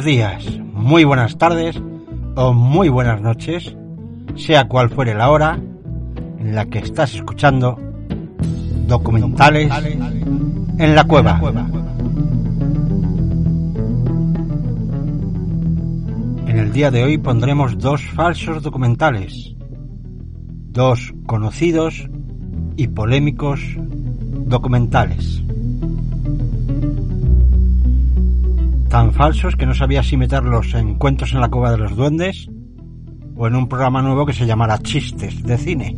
buenos días, muy buenas tardes o muy buenas noches, sea cual fuere la hora en la que estás escuchando documentales en la cueva. En el día de hoy pondremos dos falsos documentales, dos conocidos y polémicos documentales. Tan falsos que no sabía si meterlos en Cuentos en la Cueva de los Duendes o en un programa nuevo que se llamará Chistes de Cine.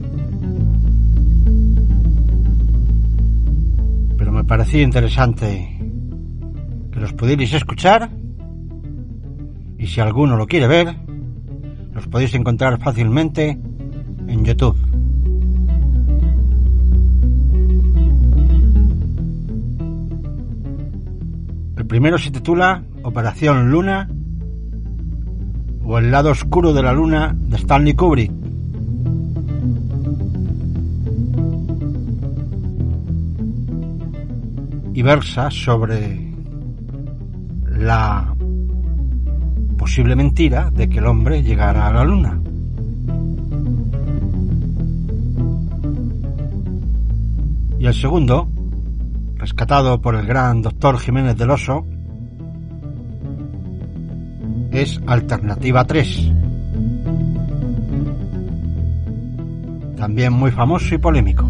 Pero me parecía interesante que los pudierais escuchar y si alguno lo quiere ver, los podéis encontrar fácilmente en YouTube. El primero se titula Operación Luna o El lado oscuro de la luna de Stanley Kubrick. Y versa sobre la posible mentira de que el hombre llegara a la luna. Y el segundo, rescatado por el gran doctor Jiménez del Oso, es Alternativa 3. También muy famoso y polémico.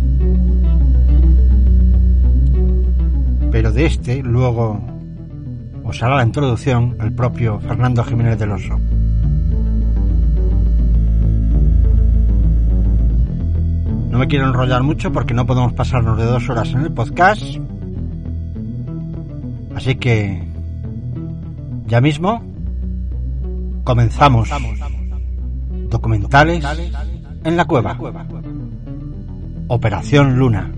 Pero de este luego os hará la introducción el propio Fernando Jiménez del Oso. No me quiero enrollar mucho porque no podemos pasarnos de dos horas en el podcast. Así que ya mismo comenzamos. Documentales en la cueva. Operación Luna.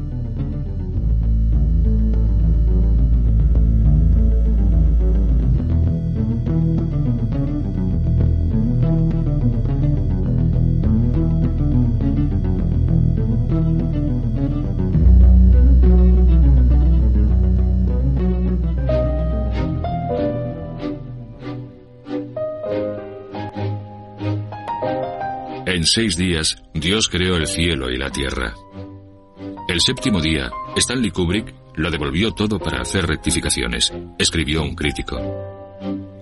En seis días, Dios creó el cielo y la tierra. El séptimo día, Stanley Kubrick lo devolvió todo para hacer rectificaciones, escribió un crítico.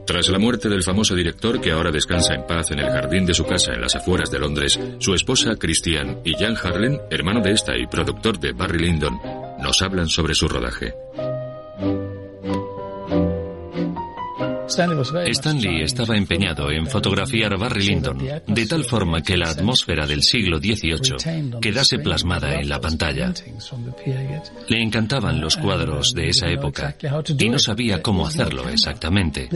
Tras la muerte del famoso director que ahora descansa en paz en el jardín de su casa en las afueras de Londres, su esposa Christiane y Jan Harlen, hermano de esta y productor de Barry Lyndon, nos hablan sobre su rodaje. Stanley estaba empeñado en fotografiar Barry Lyndon de tal forma que la atmósfera del siglo XVIII quedase plasmada en la pantalla. Le encantaban los cuadros de esa época y no sabía cómo hacerlo exactamente.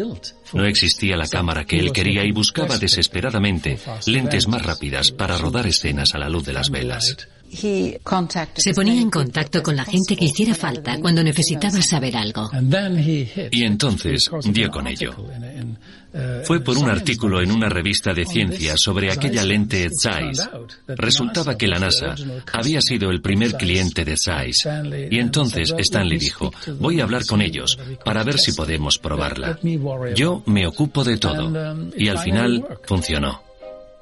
No existía la cámara que él quería y buscaba desesperadamente lentes más rápidas para rodar escenas a la luz de las velas. Se ponía en contacto con la gente que hiciera falta cuando necesitaba saber algo. Y entonces dio con ello. Fue por un artículo en una revista de ciencia sobre aquella lente Zeiss. Resultaba que la NASA había sido el primer cliente de Zeiss. Y entonces Stanley dijo, voy a hablar con ellos para ver si podemos probarla. Yo me ocupo de todo. Y al final funcionó.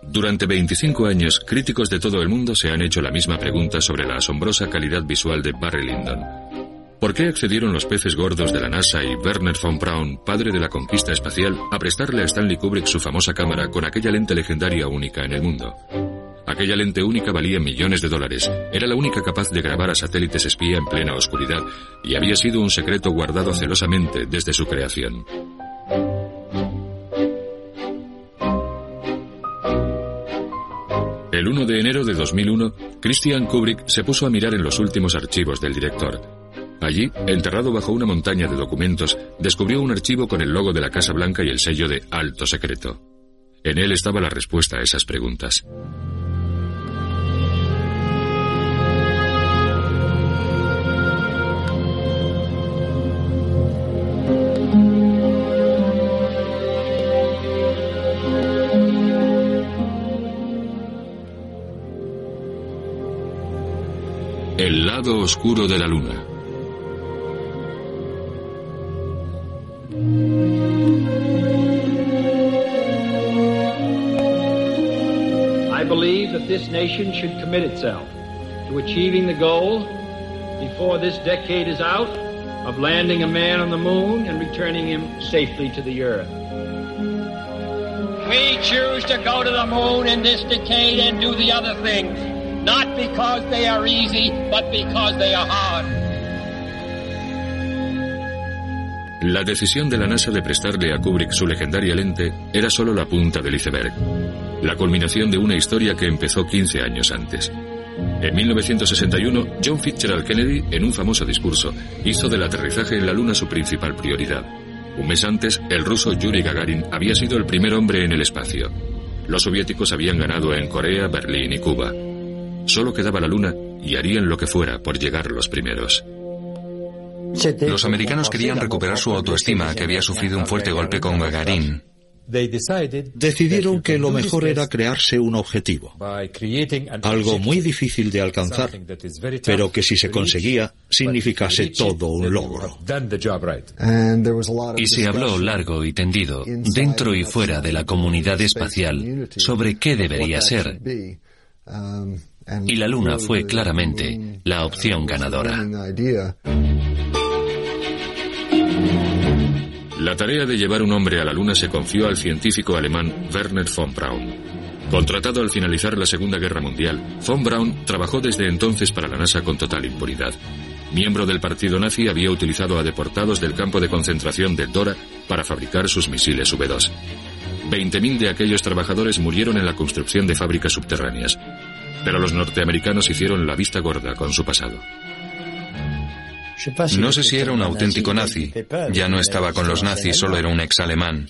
Durante 25 años, críticos de todo el mundo se han hecho la misma pregunta sobre la asombrosa calidad visual de Barry Lyndon. ¿Por qué accedieron los peces gordos de la NASA y Werner von Braun, padre de la conquista espacial, a prestarle a Stanley Kubrick su famosa cámara con aquella lente legendaria única en el mundo? Aquella lente única valía millones de dólares, era la única capaz de grabar a satélites espía en plena oscuridad y había sido un secreto guardado celosamente desde su creación. El 1 de enero de 2001, Christian Kubrick se puso a mirar en los últimos archivos del director. Allí, enterrado bajo una montaña de documentos, descubrió un archivo con el logo de la Casa Blanca y el sello de Alto Secreto. En él estaba la respuesta a esas preguntas. Lado oscuro de la luna. I believe that this nation should commit itself to achieving the goal before this decade is out of landing a man on the moon and returning him safely to the earth. We choose to go to the moon in this decade and do the other things, not because they are easy, but because they are hard. La decisión de la NASA de prestarle a Kubrick su legendaria lente era solo la punta del iceberg, la culminación de una historia que empezó 15 años antes. En 1961, John Fitzgerald Kennedy, en un famoso discurso, hizo del aterrizaje en la Luna su principal prioridad. Un mes antes, el ruso Yuri Gagarin había sido el primer hombre en el espacio. Los soviéticos habían ganado en Corea, Berlín y Cuba. Solo quedaba la Luna y harían lo que fuera por llegar los primeros. Los americanos querían recuperar su autoestima, que había sufrido un fuerte golpe con Gagarin. Decidieron que lo mejor era crearse un objetivo, algo muy difícil de alcanzar, pero que si se conseguía significase todo un logro. Y se habló largo y tendido, dentro y fuera de la comunidad espacial, sobre qué debería ser. Y la Luna fue claramente la opción ganadora. La tarea de llevar un hombre a la Luna se confió al científico alemán Werner von Braun. Contratado al finalizar la Segunda Guerra Mundial, von Braun trabajó desde entonces para la NASA con total impunidad. Miembro del partido nazi, había utilizado a deportados del campo de concentración de Dora para fabricar sus misiles V2. 20.000 de aquellos trabajadores murieron en la construcción de fábricas subterráneas, pero los norteamericanos hicieron la vista gorda con su pasado. No sé si era un auténtico nazi. Ya no estaba con los nazis, solo era un ex alemán.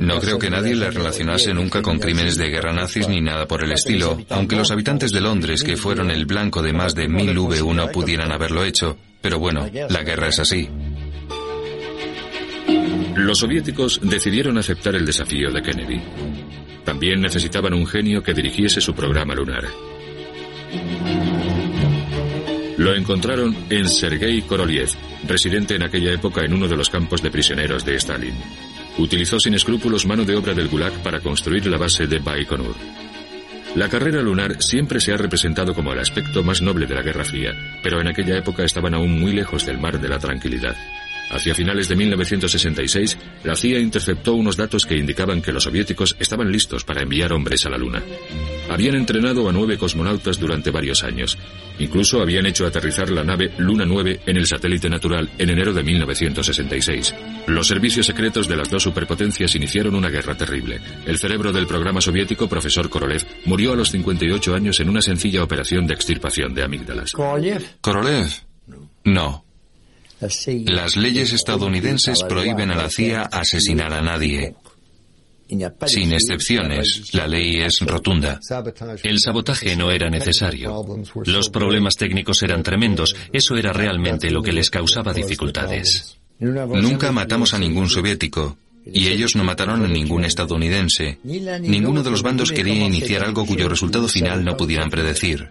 No creo que nadie le relacionase nunca con crímenes de guerra nazis ni nada por el estilo, aunque los habitantes de Londres, que fueron el blanco de más de mil V1, pudieran haberlo hecho. Pero bueno, la guerra es así. Los soviéticos decidieron aceptar el desafío de Kennedy. También necesitaban un genio que dirigiese su programa lunar. Lo encontraron en Sergei Korolev, residente en aquella época en uno de los campos de prisioneros de Stalin. Utilizó sin escrúpulos mano de obra del Gulag para construir la base de Baikonur. La carrera lunar siempre se ha representado como el aspecto más noble de la Guerra Fría, pero en aquella época estaban aún muy lejos del mar de la tranquilidad. Hacia finales de 1966, la CIA interceptó unos datos que indicaban que los soviéticos estaban listos para enviar hombres a la Luna. Habían entrenado a nueve cosmonautas durante varios años. Incluso habían hecho aterrizar la nave Luna 9 en el satélite natural en enero de 1966. Los servicios secretos de las dos superpotencias iniciaron una guerra terrible. El cerebro del programa soviético, profesor Korolev, murió a los 58 años en una sencilla operación de extirpación de amígdalas. ¿Korolev? No. Las leyes estadounidenses prohíben a la CIA asesinar a nadie. Sin excepciones, la ley es rotunda. El sabotaje no era necesario. Los problemas técnicos eran tremendos. Eso era realmente lo que les causaba dificultades. Nunca matamos a ningún soviético. Y ellos no mataron a ningún estadounidense. Ninguno de los bandos quería iniciar algo cuyo resultado final no pudieran predecir.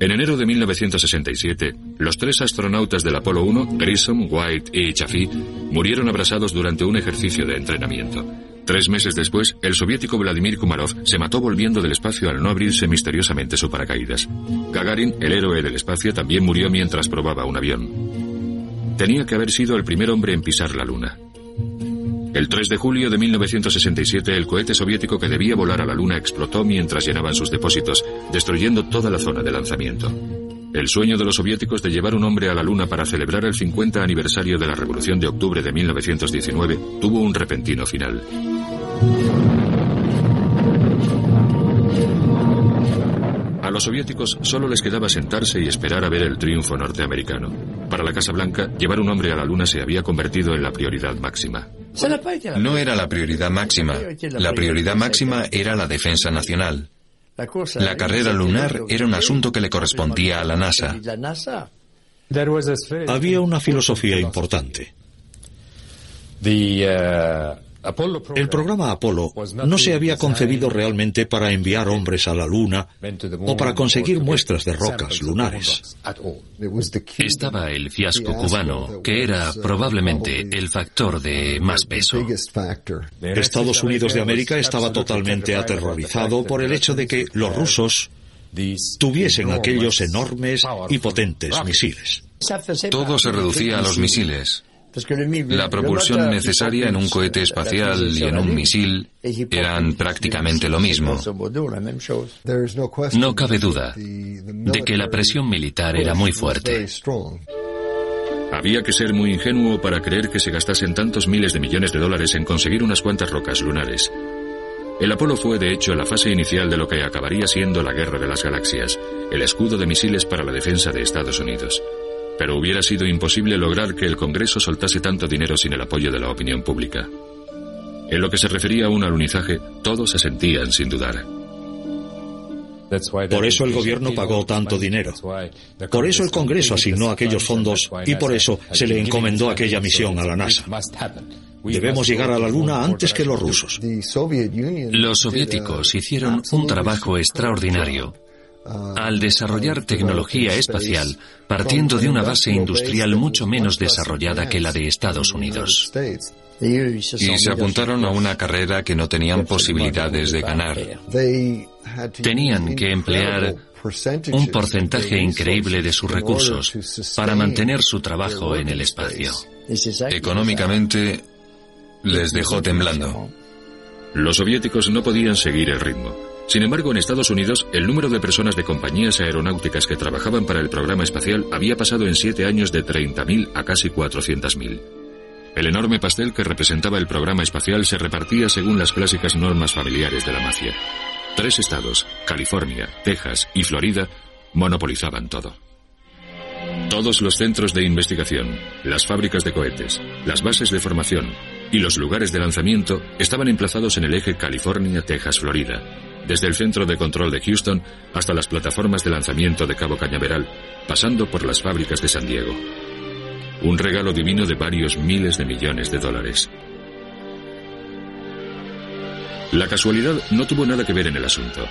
En enero de 1967, los tres astronautas del Apolo 1, Grissom, White y Chaffee, murieron abrasados durante un ejercicio de entrenamiento. Tres meses después, el soviético Vladimir Kumarov se mató volviendo del espacio al no abrirse misteriosamente su paracaídas. Gagarin, el héroe del espacio, también murió mientras probaba un avión. Tenía que haber sido el primer hombre en pisar la Luna. El 3 de julio de 1967, el cohete soviético que debía volar a la Luna explotó mientras llenaban sus depósitos, destruyendo toda la zona de lanzamiento. El sueño de los soviéticos de llevar un hombre a la Luna para celebrar el 50 aniversario de la Revolución de Octubre de 1919 tuvo un repentino final. A los soviéticos solo les quedaba sentarse y esperar a ver el triunfo norteamericano. Para la Casa Blanca, llevar un hombre a la Luna se había convertido en la prioridad máxima. No era la prioridad máxima. La prioridad máxima era la defensa nacional. La carrera lunar era un asunto que le correspondía a la NASA. Había una filosofía importante. El programa Apolo no se había concebido realmente para enviar hombres a la Luna o para conseguir muestras de rocas lunares. Estaba el fiasco cubano, que era probablemente el factor de más peso. Estados Unidos de América estaba totalmente aterrorizado por el hecho de que los rusos tuviesen aquellos enormes y potentes misiles. Todo se reducía a los misiles. La propulsión necesaria en un cohete espacial y en un misil eran prácticamente lo mismo. No cabe duda de que la presión militar era muy fuerte. Había que ser muy ingenuo para creer que se gastasen tantos miles de millones de dólares en conseguir unas cuantas rocas lunares. El Apolo fue, de hecho, la fase inicial de lo que acabaría siendo la Guerra de las Galaxias, el escudo de misiles para la defensa de Estados Unidos pero hubiera sido imposible lograr que el Congreso soltase tanto dinero sin el apoyo de la opinión pública. En lo que se refería a un alunizaje, todos se sentían sin dudar. Por eso el gobierno pagó tanto dinero. Por eso el Congreso asignó aquellos fondos y por eso se le encomendó aquella misión a la NASA. Debemos llegar a la Luna antes que los rusos. Los soviéticos hicieron un trabajo extraordinario al desarrollar tecnología espacial partiendo de una base industrial mucho menos desarrollada que la de Estados Unidos. Y se apuntaron a una carrera que no tenían posibilidades de ganar. Tenían que emplear un porcentaje increíble de sus recursos para mantener su trabajo en el espacio. Económicamente les dejó temblando. Los soviéticos no podían seguir el ritmo. Sin embargo, en Estados Unidos, el número de personas de compañías aeronáuticas que trabajaban para el programa espacial había pasado en siete años de 30.000 a casi 400.000. El enorme pastel que representaba el programa espacial se repartía según las clásicas normas familiares de la mafia. Tres estados, California, Texas y Florida, monopolizaban todo. Todos los centros de investigación, las fábricas de cohetes, las bases de formación y los lugares de lanzamiento estaban emplazados en el eje California-Texas-Florida, desde el centro de control de Houston hasta las plataformas de lanzamiento de Cabo Cañaveral, pasando por las fábricas de San Diego. Un regalo divino de varios miles de millones de dólares. La casualidad no tuvo nada que ver en el asunto.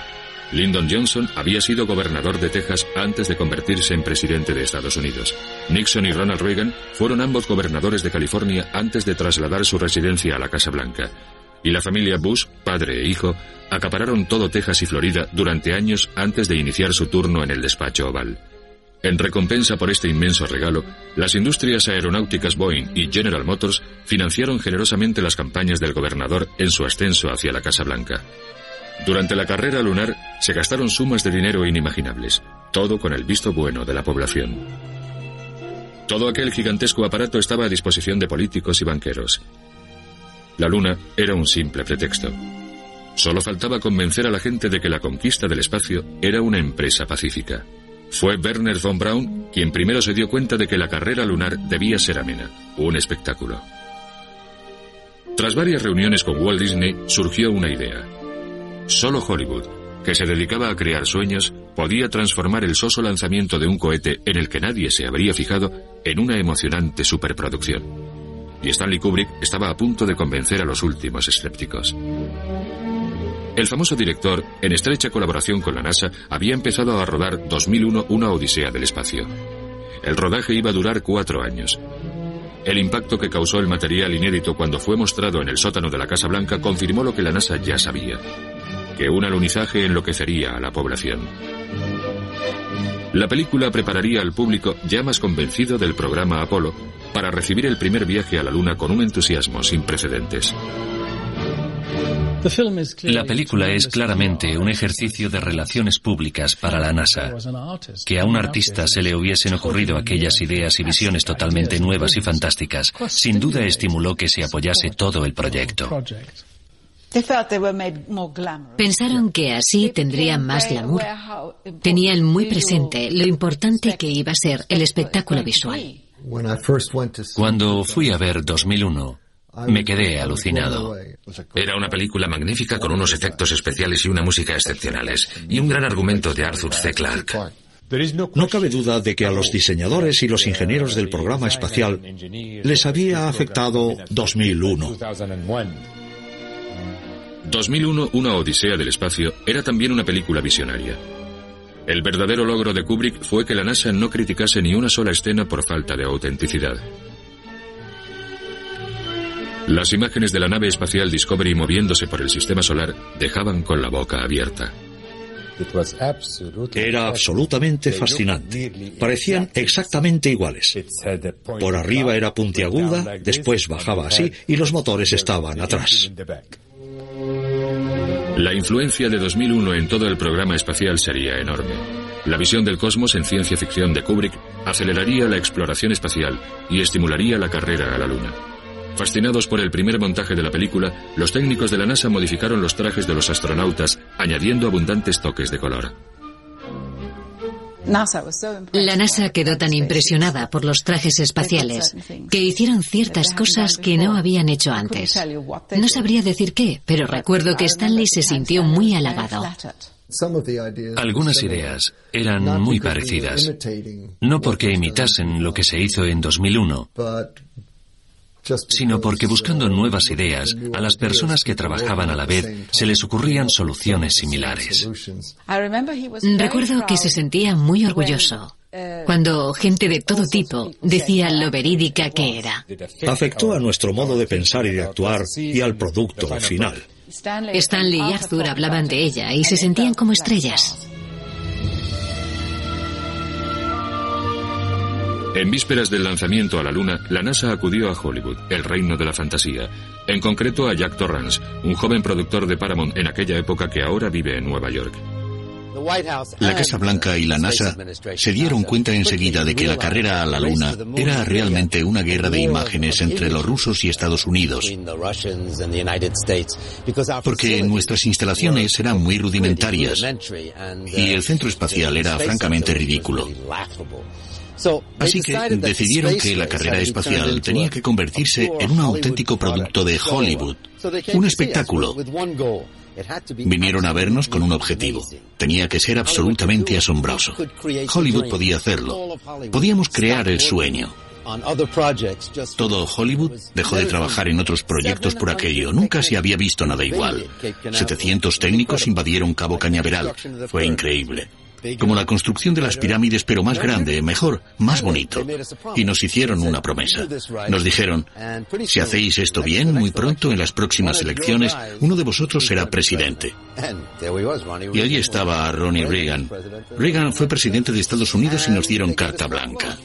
Lyndon Johnson había sido gobernador de Texas antes de convertirse en presidente de Estados Unidos. Nixon y Ronald Reagan fueron ambos gobernadores de California antes de trasladar su residencia a la Casa Blanca y la familia Bush, padre e hijo, acapararon todo Texas y Florida durante años antes de iniciar su turno en el despacho oval. En recompensa por este inmenso regalo, las industrias aeronáuticas Boeing y General Motors financiaron generosamente las campañas del gobernador en su ascenso hacia la Casa Blanca. Durante la carrera lunar se gastaron sumas de dinero inimaginables, todo con el visto bueno de la población. Todo aquel gigantesco aparato estaba a disposición de políticos y banqueros, la luna era un simple pretexto. Solo faltaba convencer a la gente de que la conquista del espacio era una empresa pacífica. Fue Werner von Braun quien primero se dio cuenta de que la carrera lunar debía ser amena, un espectáculo. Tras varias reuniones con Walt Disney, surgió una idea. Solo Hollywood, que se dedicaba a crear sueños, podía transformar el soso lanzamiento de un cohete en el que nadie se habría fijado en una emocionante superproducción y Stanley Kubrick estaba a punto de convencer a los últimos escépticos. El famoso director, en estrecha colaboración con la NASA, había empezado a rodar 2001 Una Odisea del Espacio. El rodaje iba a durar cuatro años. El impacto que causó el material inédito cuando fue mostrado en el sótano de la Casa Blanca confirmó lo que la NASA ya sabía, que un alunizaje enloquecería a la población. La película prepararía al público ya más convencido del programa Apolo para recibir el primer viaje a la Luna con un entusiasmo sin precedentes. La película es claramente un ejercicio de relaciones públicas para la NASA. Que a un artista se le hubiesen ocurrido aquellas ideas y visiones totalmente nuevas y fantásticas, sin duda estimuló que se apoyase todo el proyecto. Pensaron que así tendrían más glamour. Tenían muy presente lo importante que iba a ser el espectáculo visual. Cuando fui a ver 2001, me quedé alucinado. Era una película magnífica con unos efectos especiales y una música excepcionales, y un gran argumento de Arthur C. Clarke. No cabe duda de que a los diseñadores y los ingenieros del programa espacial les había afectado 2001. 2001, Una Odisea del Espacio, era también una película visionaria. El verdadero logro de Kubrick fue que la NASA no criticase ni una sola escena por falta de autenticidad. Las imágenes de la nave espacial Discovery moviéndose por el sistema solar dejaban con la boca abierta. Era absolutamente fascinante. Parecían exactamente iguales. Por arriba era puntiaguda, después bajaba así y los motores estaban atrás. La influencia de 2001 en todo el programa espacial sería enorme. La visión del cosmos en ciencia ficción de Kubrick aceleraría la exploración espacial y estimularía la carrera a la Luna. Fascinados por el primer montaje de la película, los técnicos de la NASA modificaron los trajes de los astronautas, añadiendo abundantes toques de color. La NASA quedó tan impresionada por los trajes espaciales que hicieron ciertas cosas que no habían hecho antes. No sabría decir qué, pero recuerdo que Stanley se sintió muy halagado. Algunas ideas eran muy parecidas, no porque imitasen lo que se hizo en 2001, sino porque buscando nuevas ideas, a las personas que trabajaban a la vez se les ocurrían soluciones similares. Recuerdo que se sentía muy orgulloso cuando gente de todo tipo decía lo verídica que era. Afectó a nuestro modo de pensar y de actuar y al producto final. Stanley y Arthur hablaban de ella y se sentían como estrellas. En vísperas del lanzamiento a la Luna, la NASA acudió a Hollywood, el reino de la fantasía, en concreto a Jack Torrance, un joven productor de Paramount en aquella época que ahora vive en Nueva York. La Casa Blanca y la NASA se dieron cuenta enseguida de que la carrera a la Luna era realmente una guerra de imágenes entre los rusos y Estados Unidos, porque nuestras instalaciones eran muy rudimentarias y el centro espacial era francamente ridículo. Así que decidieron que la carrera espacial tenía que convertirse en un auténtico producto de Hollywood, un espectáculo. Vinieron a vernos con un objetivo. Tenía que ser absolutamente asombroso. Hollywood podía hacerlo. Podíamos crear el sueño. Todo Hollywood dejó de trabajar en otros proyectos por aquello. Nunca se había visto nada igual. 700 técnicos invadieron Cabo Cañaveral. Fue increíble como la construcción de las pirámides, pero más grande, mejor, más bonito. Y nos hicieron una promesa. Nos dijeron, si hacéis esto bien, muy pronto en las próximas elecciones, uno de vosotros será presidente. Y allí estaba Ronnie Reagan. Reagan fue presidente de Estados Unidos y nos dieron carta blanca.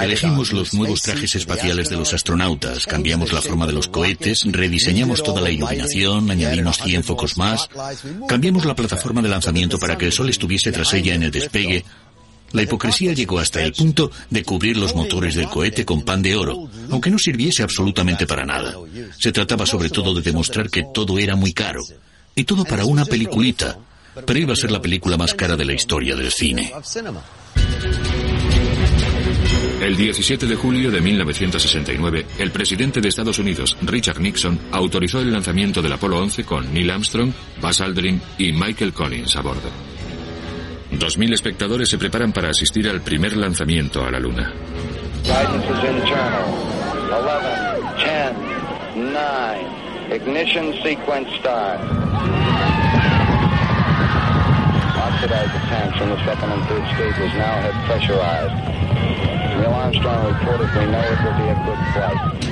Elegimos los nuevos trajes espaciales de los astronautas, cambiamos la forma de los cohetes, rediseñamos toda la iluminación, añadimos 100 focos más, cambiamos la plataforma de lanzamiento para que el Sol estuviese tras ella en el despegue. La hipocresía llegó hasta el punto de cubrir los motores del cohete con pan de oro, aunque no sirviese absolutamente para nada. Se trataba sobre todo de demostrar que todo era muy caro. Y todo para una peliculita. Pero iba a ser la película más cara de la historia del cine. El 17 de julio de 1969, el presidente de Estados Unidos, Richard Nixon, autorizó el lanzamiento del Apolo 11 con Neil Armstrong, Buzz Aldrin y Michael Collins a bordo. Dos mil espectadores se preparan para asistir al primer lanzamiento a la Luna. Ignition sequence start. Oxidize the tanks from the second and third stages now have pressurized. Neil Armstrong reported we know it will be a good flight.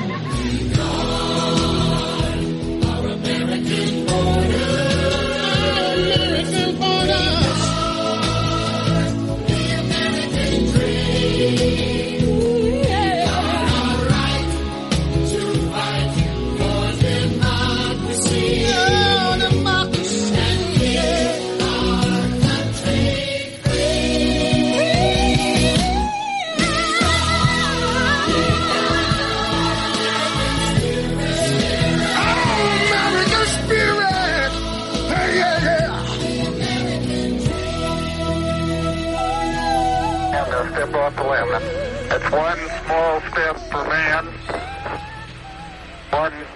Our American border.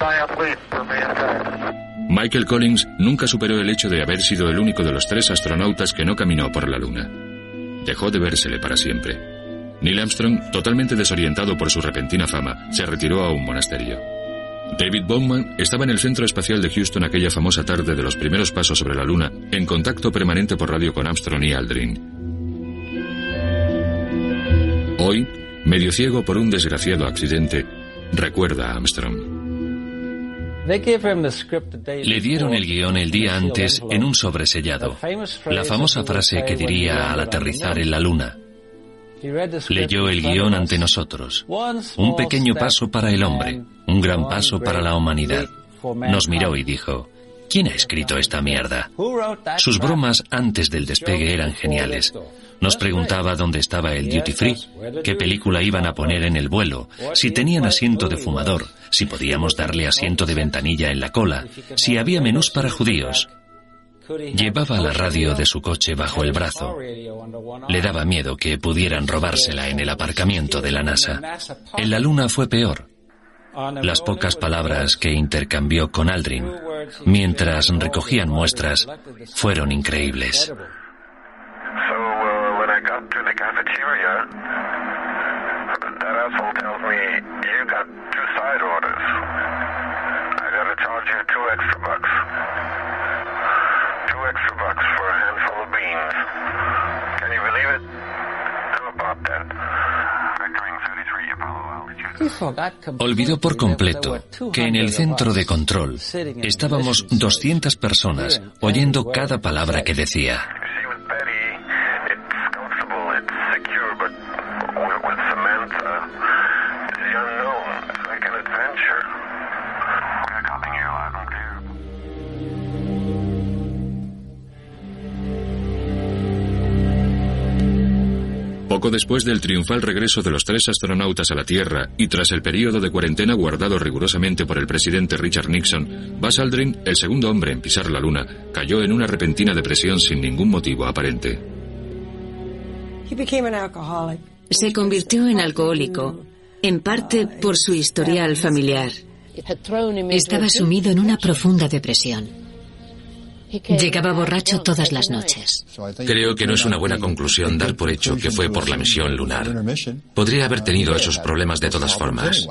American border. The American dream. Michael Collins nunca superó el hecho de haber sido el único de los tres astronautas que no caminó por la Luna. Dejó de vérsele para siempre. Neil Armstrong, totalmente desorientado por su repentina fama, se retiró a un monasterio. David Bowman estaba en el Centro Espacial de Houston aquella famosa tarde de los primeros pasos sobre la Luna, en contacto permanente por radio con Armstrong y Aldrin. Hoy, medio ciego por un desgraciado accidente, recuerda a Armstrong. Le dieron el guion el día antes en un sobresellado. La famosa frase que diría al aterrizar en la luna. Leyó el guion ante nosotros. Un pequeño paso para el hombre, un gran paso para la humanidad. Nos miró y dijo, ¿quién ha escrito esta mierda? Sus bromas antes del despegue eran geniales. Nos preguntaba dónde estaba el duty free, qué película iban a poner en el vuelo, si tenían asiento de fumador, si podíamos darle asiento de ventanilla en la cola, si había menús para judíos. Llevaba la radio de su coche bajo el brazo. Le daba miedo que pudieran robársela en el aparcamiento de la NASA. En la Luna fue peor. Las pocas palabras que intercambió con Aldrin mientras recogían muestras fueron increíbles. Olvidó por completo que en el centro de control estábamos 200 personas oyendo cada palabra que decía. Poco después del triunfal regreso de los tres astronautas a la Tierra y tras el periodo de cuarentena guardado rigurosamente por el presidente Richard Nixon, Buzz Aldrin, el segundo hombre en pisar la Luna, cayó en una repentina depresión sin ningún motivo aparente. Se convirtió en alcohólico, en parte por su historial familiar. Estaba sumido en una profunda depresión. Llegaba borracho todas las noches. Creo que no es una buena conclusión dar por hecho que fue por la misión lunar. Podría haber tenido esos problemas de todas formas.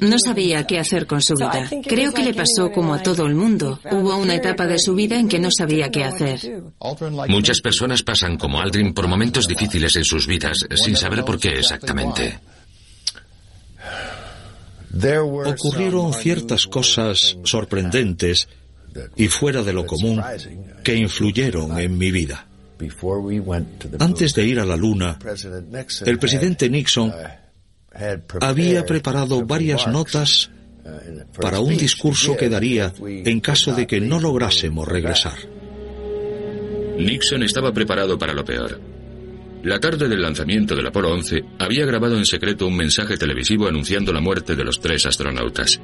No sabía qué hacer con su vida. Creo que le pasó como a todo el mundo. Hubo una etapa de su vida en que no sabía qué hacer. Muchas personas pasan como Aldrin por momentos difíciles en sus vidas sin saber por qué exactamente. Ocurrieron ciertas cosas sorprendentes y fuera de lo común que influyeron en mi vida. Antes de ir a la Luna, el presidente Nixon había preparado varias notas para un discurso que daría en caso de que no lográsemos regresar. Nixon estaba preparado para lo peor. La tarde del lanzamiento del Apolo 11 había grabado en secreto un mensaje televisivo anunciando la muerte de los tres astronautas.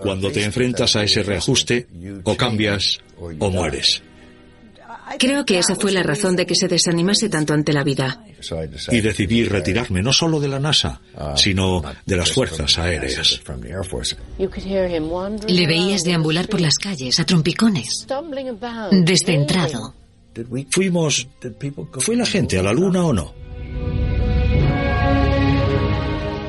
Cuando te enfrentas a ese reajuste, o cambias o mueres. Creo que esa fue la razón de que se desanimase tanto ante la vida. Y decidí retirarme no solo de la NASA, sino de las fuerzas aéreas. Le veías deambular por las calles a trompicones, descentrado. Fuimos... ¿Fue la gente a la luna o no?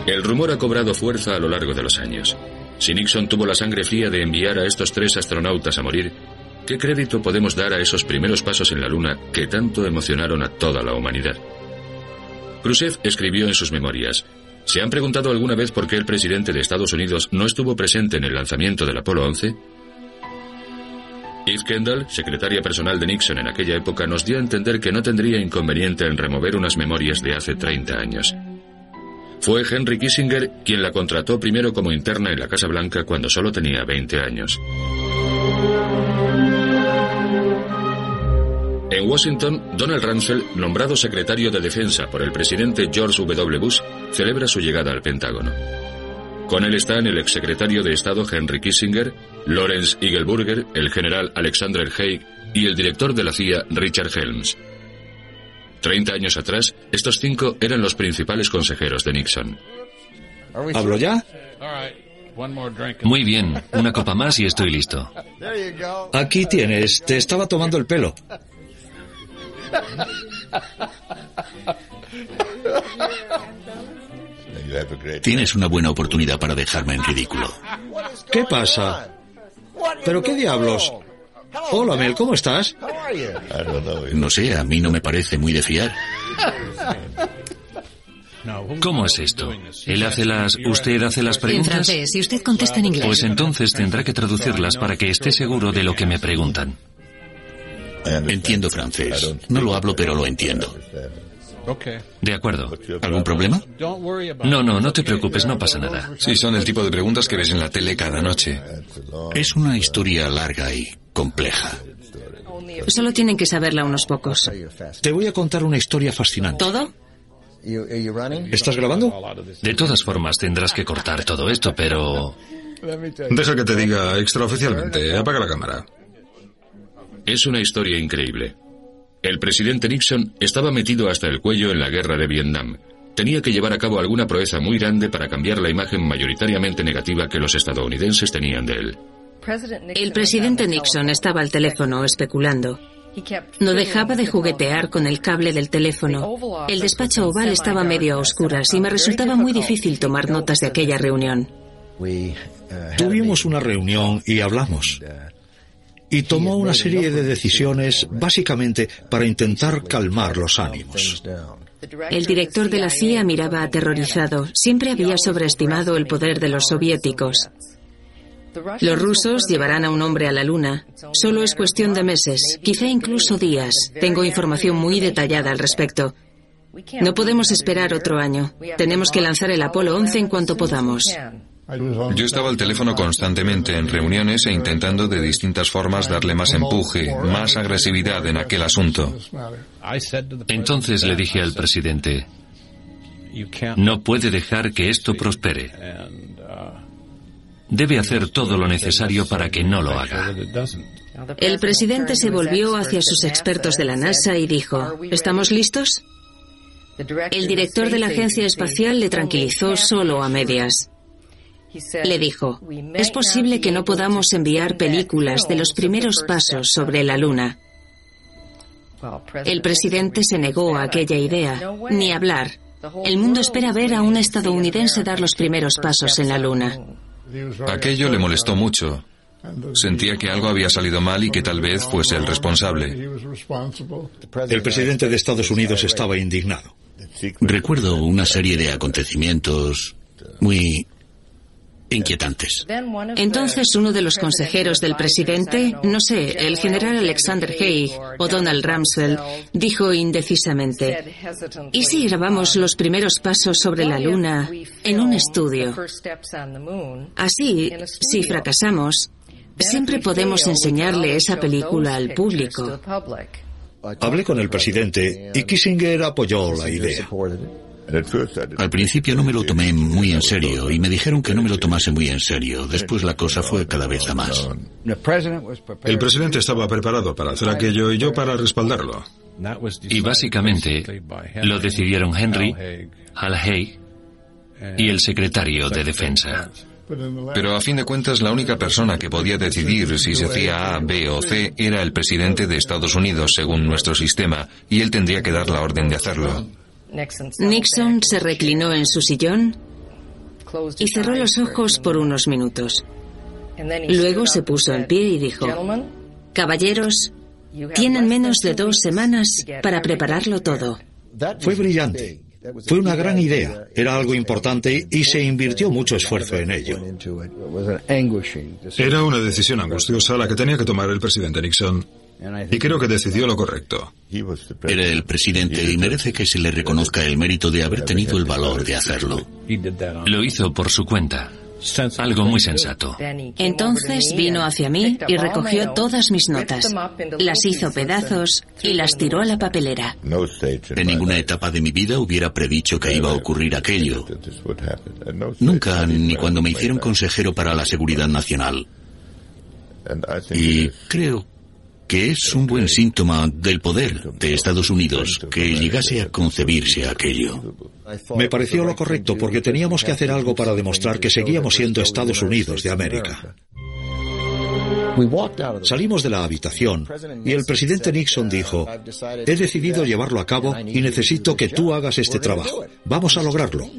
El rumor ha cobrado fuerza a lo largo de los años. Si Nixon tuvo la sangre fría de enviar a estos tres astronautas a morir, ¿qué crédito podemos dar a esos primeros pasos en la Luna que tanto emocionaron a toda la humanidad? Khrushchev escribió en sus memorias, ¿se han preguntado alguna vez por qué el presidente de Estados Unidos no estuvo presente en el lanzamiento del Apolo 11? Eve Kendall, secretaria personal de Nixon en aquella época, nos dio a entender que no tendría inconveniente en remover unas memorias de hace 30 años. Fue Henry Kissinger quien la contrató primero como interna en la Casa Blanca cuando solo tenía 20 años. En Washington, Donald Rumsfeld, nombrado secretario de Defensa por el presidente George W. Bush, celebra su llegada al Pentágono. Con él están el exsecretario de Estado Henry Kissinger, Lawrence Eagleburger, el general Alexander Haig y el director de la CIA Richard Helms. Treinta años atrás, estos cinco eran los principales consejeros de Nixon. ¿Hablo ya? Muy bien, una copa más y estoy listo. Aquí tienes, te estaba tomando el pelo. Tienes una buena oportunidad para dejarme en ridículo. ¿Qué pasa? ¿Pero qué diablos? Hola, Mel, ¿cómo estás? No sé, a mí no me parece muy de fiar. ¿Cómo es esto? Él hace las... ¿Usted hace las preguntas? En francés, y usted contesta en inglés. Pues entonces tendrá que traducirlas para que esté seguro de lo que me preguntan. Entiendo francés. No lo hablo, pero lo entiendo. De acuerdo. ¿Algún problema? No, no, no te preocupes, no pasa nada. Sí, son el tipo de preguntas que ves en la tele cada noche. Es una historia larga y compleja. Solo tienen que saberla unos pocos. Te voy a contar una historia fascinante. ¿Todo? ¿Estás grabando? De todas formas, tendrás que cortar todo esto, pero... Deja que te diga extraoficialmente. Apaga la cámara. Es una historia increíble. El presidente Nixon estaba metido hasta el cuello en la guerra de Vietnam. Tenía que llevar a cabo alguna proeza muy grande para cambiar la imagen mayoritariamente negativa que los estadounidenses tenían de él. El presidente Nixon estaba al teléfono especulando. No dejaba de juguetear con el cable del teléfono. El despacho oval estaba medio a oscuras y me resultaba muy difícil tomar notas de aquella reunión. Tuvimos una reunión y hablamos. Y tomó una serie de decisiones básicamente para intentar calmar los ánimos. El director de la CIA miraba aterrorizado. Siempre había sobreestimado el poder de los soviéticos. Los rusos llevarán a un hombre a la Luna. Solo es cuestión de meses, quizá incluso días. Tengo información muy detallada al respecto. No podemos esperar otro año. Tenemos que lanzar el Apolo 11 en cuanto podamos. Yo estaba al teléfono constantemente en reuniones e intentando de distintas formas darle más empuje, más agresividad en aquel asunto. Entonces le dije al presidente, no puede dejar que esto prospere. Debe hacer todo lo necesario para que no lo haga. El presidente se volvió hacia sus expertos de la NASA y dijo, ¿estamos listos? El director de la agencia espacial le tranquilizó solo a medias. Le dijo, es posible que no podamos enviar películas de los primeros pasos sobre la Luna. El presidente se negó a aquella idea, ni hablar. El mundo espera ver a un estadounidense dar los primeros pasos en la Luna. Aquello le molestó mucho. Sentía que algo había salido mal y que tal vez fuese el responsable. El presidente de Estados Unidos estaba indignado. Recuerdo una serie de acontecimientos muy inquietantes. Entonces uno de los consejeros del presidente, no sé, el general Alexander Haig o Donald Rumsfeld, dijo indecisamente, ¿y si grabamos los primeros pasos sobre la Luna en un estudio? Así, si fracasamos, siempre podemos enseñarle esa película al público. Hablé con el presidente y Kissinger apoyó la idea. Al principio no me lo tomé muy en serio y me dijeron que no me lo tomase muy en serio. Después la cosa fue cada vez a más. El presidente estaba preparado para hacer aquello y yo para respaldarlo. Y básicamente lo decidieron Henry, Hal Haig y el secretario de Defensa. Pero a fin de cuentas la única persona que podía decidir si se hacía A, B o C era el presidente de Estados Unidos según nuestro sistema y él tendría que dar la orden de hacerlo. Nixon se reclinó en su sillón y cerró los ojos por unos minutos. Luego se puso en pie y dijo, Caballeros, tienen menos de dos semanas para prepararlo todo. Fue brillante. Fue una gran idea. Era algo importante y se invirtió mucho esfuerzo en ello. Era una decisión angustiosa la que tenía que tomar el presidente Nixon. Y creo que decidió lo correcto. Era el presidente y merece que se le reconozca el mérito de haber tenido el valor de hacerlo. Lo hizo por su cuenta. Algo muy sensato. Entonces vino hacia mí y recogió todas mis notas. Las hizo pedazos y las tiró a la papelera. En ninguna etapa de mi vida hubiera predicho que iba a ocurrir aquello. Nunca, ni cuando me hicieron consejero para la seguridad nacional. Y creo que es un buen síntoma del poder de Estados Unidos que llegase a concebirse aquello. Me pareció lo correcto porque teníamos que hacer algo para demostrar que seguíamos siendo Estados Unidos de América. Salimos de la habitación y el presidente Nixon dijo, he decidido llevarlo a cabo y necesito que tú hagas este trabajo. Vamos a lograrlo.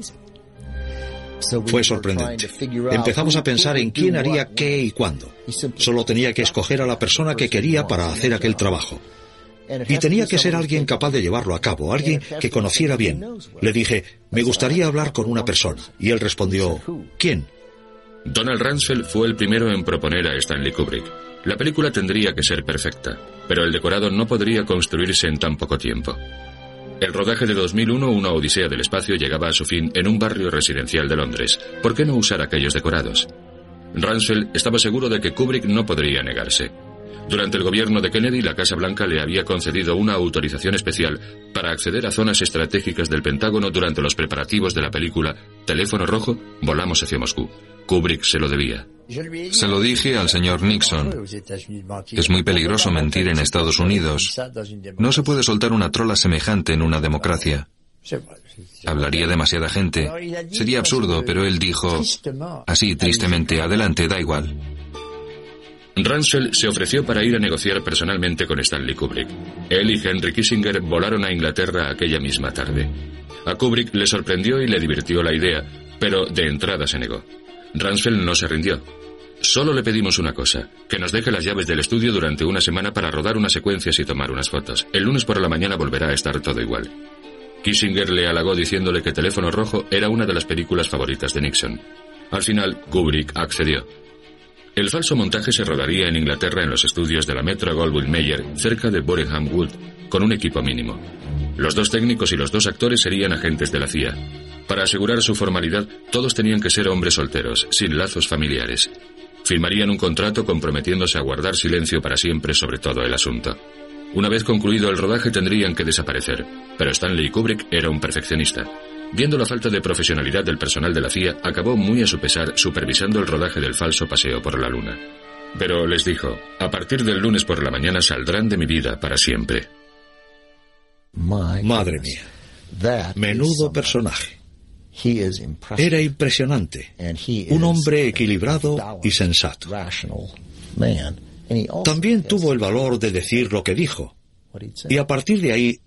Fue sorprendente. Empezamos a pensar en quién haría qué y cuándo. Solo tenía que escoger a la persona que quería para hacer aquel trabajo. Y tenía que ser alguien capaz de llevarlo a cabo, alguien que conociera bien. Le dije, me gustaría hablar con una persona. Y él respondió, ¿quién? Donald Rumsfeld fue el primero en proponer a Stanley Kubrick. La película tendría que ser perfecta, pero el decorado no podría construirse en tan poco tiempo. El rodaje de 2001, una odisea del espacio, llegaba a su fin en un barrio residencial de Londres. ¿Por qué no usar aquellos decorados? Rumsfeld estaba seguro de que Kubrick no podría negarse. Durante el gobierno de Kennedy, la Casa Blanca le había concedido una autorización especial para acceder a zonas estratégicas del Pentágono durante los preparativos de la película Teléfono Rojo, Volamos hacia Moscú. Kubrick se lo debía. Se lo dije al señor Nixon. Es muy peligroso mentir en Estados Unidos. No se puede soltar una trola semejante en una democracia. Hablaría demasiada gente. Sería absurdo, pero él dijo, así tristemente, adelante, da igual. Rumsfeld se ofreció para ir a negociar personalmente con Stanley Kubrick. Él y Henry Kissinger volaron a Inglaterra aquella misma tarde. A Kubrick le sorprendió y le divirtió la idea, pero de entrada se negó. Rumsfeld no se rindió. Solo le pedimos una cosa, que nos deje las llaves del estudio durante una semana para rodar unas secuencias y tomar unas fotos. El lunes por la mañana volverá a estar todo igual. Kissinger le halagó diciéndole que Teléfono Rojo era una de las películas favoritas de Nixon. Al final, Kubrick accedió. El falso montaje se rodaría en Inglaterra en los estudios de la Metro Goldwyn Mayer, cerca de Boreham Wood, con un equipo mínimo. Los dos técnicos y los dos actores serían agentes de la CIA. Para asegurar su formalidad, todos tenían que ser hombres solteros, sin lazos familiares. Firmarían un contrato comprometiéndose a guardar silencio para siempre sobre todo el asunto. Una vez concluido el rodaje tendrían que desaparecer, pero Stanley Kubrick era un perfeccionista. Viendo la falta de profesionalidad del personal de la CIA, acabó muy a su pesar supervisando el rodaje del falso paseo por la luna. Pero les dijo, a partir del lunes por la mañana saldrán de mi vida para siempre. Madre mía. Menudo personaje. Era impresionante. Un hombre equilibrado y sensato. También tuvo el valor de decir lo que dijo. Y a partir de ahí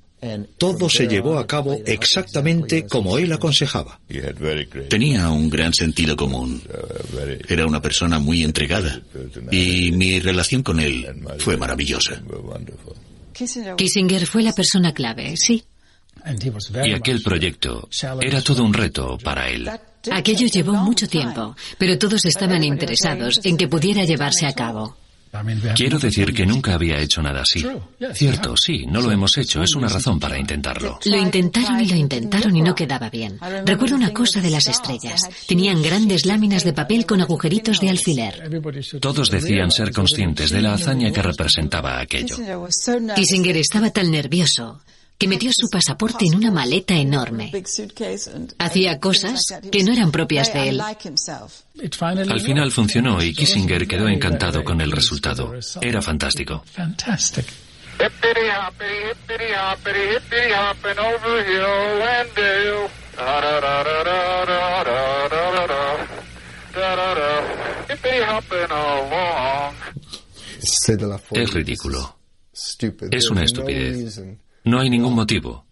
todo se llevó a cabo exactamente como él aconsejaba. Tenía un gran sentido común. Era una persona muy entregada. Y mi relación con él fue maravillosa. Kissinger fue la persona clave, sí. Y aquel proyecto era todo un reto para él. Aquello llevó mucho tiempo, pero todos estaban interesados en que pudiera llevarse a cabo. Quiero decir que nunca había hecho nada así. Cierto, sí, no lo hemos hecho, es una razón para intentarlo. Lo intentaron y lo intentaron y no quedaba bien. Recuerdo una cosa de las estrellas. Tenían grandes láminas de papel con agujeritos de alfiler. Todos decían ser conscientes de la hazaña que representaba aquello. Kissinger estaba tan nervioso que metió su pasaporte en una maleta enorme. Hacía cosas que no eran propias de él. Al final funcionó y Kissinger quedó encantado con el resultado. Era fantástico. Es ridículo. Es una estupidez. No hay ningún motivo.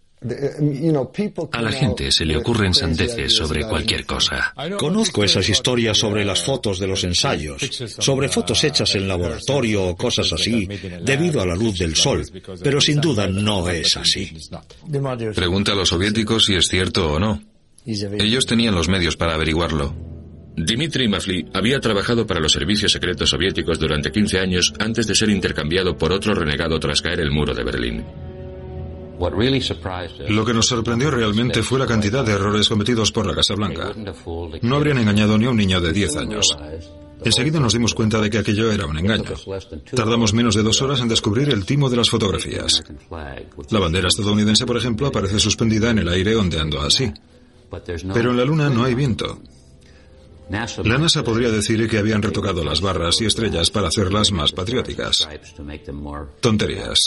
A la gente se le ocurren sandeces sobre cualquier cosa. Conozco esas historias sobre las fotos de los ensayos, sobre fotos hechas en laboratorio o cosas así, debido a la luz del sol, pero sin duda no es así. Pregunta a los soviéticos si es cierto o no. Ellos tenían los medios para averiguarlo. Dmitry Mafli había trabajado para los servicios secretos soviéticos durante 15 años antes de ser intercambiado por otro renegado tras caer el muro de Berlín. Lo que nos sorprendió realmente fue la cantidad de errores cometidos por la Casa Blanca. No habrían engañado ni a un niño de 10 años. Enseguida nos dimos cuenta de que aquello era un engaño. Tardamos menos de dos horas en descubrir el timo de las fotografías. La bandera estadounidense, por ejemplo, aparece suspendida en el aire ondeando así. Pero en la Luna no hay viento. La NASA podría decir que habían retocado las barras y estrellas para hacerlas más patrióticas. Tonterías.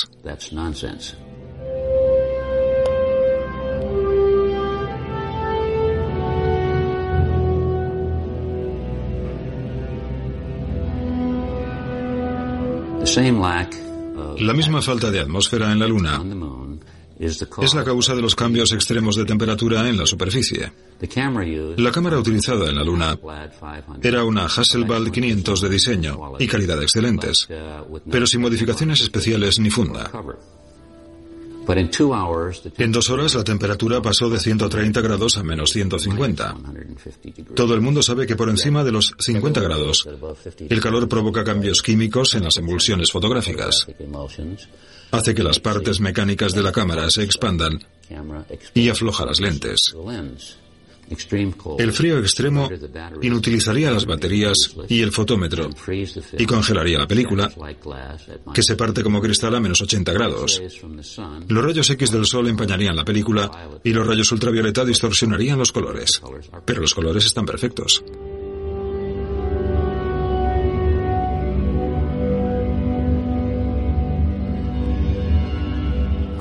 La misma falta de atmósfera en la Luna es la causa de los cambios extremos de temperatura en la superficie. La cámara utilizada en la Luna era una Hasselblad 500 de diseño y calidad excelentes, pero sin modificaciones especiales ni funda. En dos horas la temperatura pasó de 130 grados a menos 150. Todo el mundo sabe que por encima de los 50 grados el calor provoca cambios químicos en las emulsiones fotográficas. Hace que las partes mecánicas de la cámara se expandan y afloja las lentes. El frío extremo inutilizaría las baterías y el fotómetro y congelaría la película, que se parte como cristal a menos 80 grados. Los rayos X del sol empañarían la película y los rayos ultravioleta distorsionarían los colores. Pero los colores están perfectos.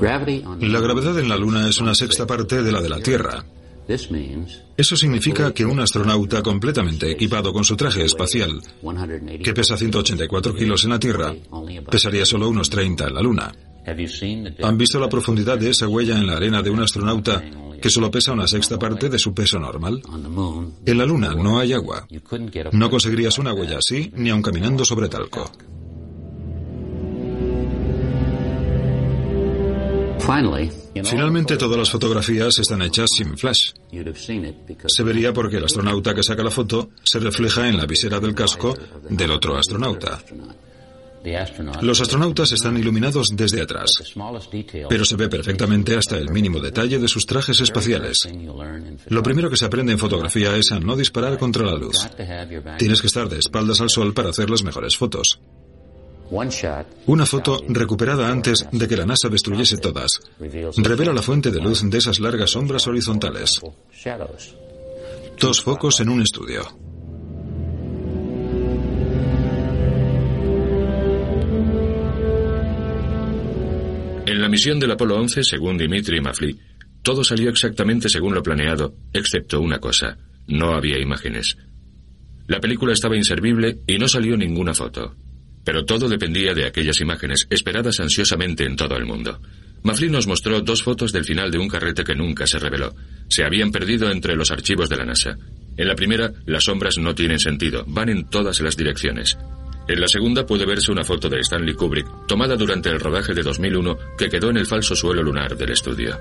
La gravedad en la Luna es una sexta parte de la de la Tierra. Eso significa que un astronauta completamente equipado con su traje espacial, que pesa 184 kilos en la Tierra, pesaría solo unos 30 en la Luna. ¿Han visto la profundidad de esa huella en la arena de un astronauta que solo pesa una sexta parte de su peso normal? En la Luna no hay agua. No conseguirías una huella así ni aun caminando sobre talco. Finalmente todas las fotografías están hechas sin flash. Se vería porque el astronauta que saca la foto se refleja en la visera del casco del otro astronauta. Los astronautas están iluminados desde atrás, pero se ve perfectamente hasta el mínimo detalle de sus trajes espaciales. Lo primero que se aprende en fotografía es a no disparar contra la luz. Tienes que estar de espaldas al sol para hacer las mejores fotos. Una foto recuperada antes de que la NASA destruyese todas revela la fuente de luz de esas largas sombras horizontales. Dos focos en un estudio. En la misión del Apolo 11, según Dimitri Mafli, todo salió exactamente según lo planeado, excepto una cosa. No había imágenes. La película estaba inservible y no salió ninguna foto. Pero todo dependía de aquellas imágenes, esperadas ansiosamente en todo el mundo. Maflin nos mostró dos fotos del final de un carrete que nunca se reveló. Se habían perdido entre los archivos de la NASA. En la primera, las sombras no tienen sentido, van en todas las direcciones. En la segunda puede verse una foto de Stanley Kubrick, tomada durante el rodaje de 2001, que quedó en el falso suelo lunar del estudio.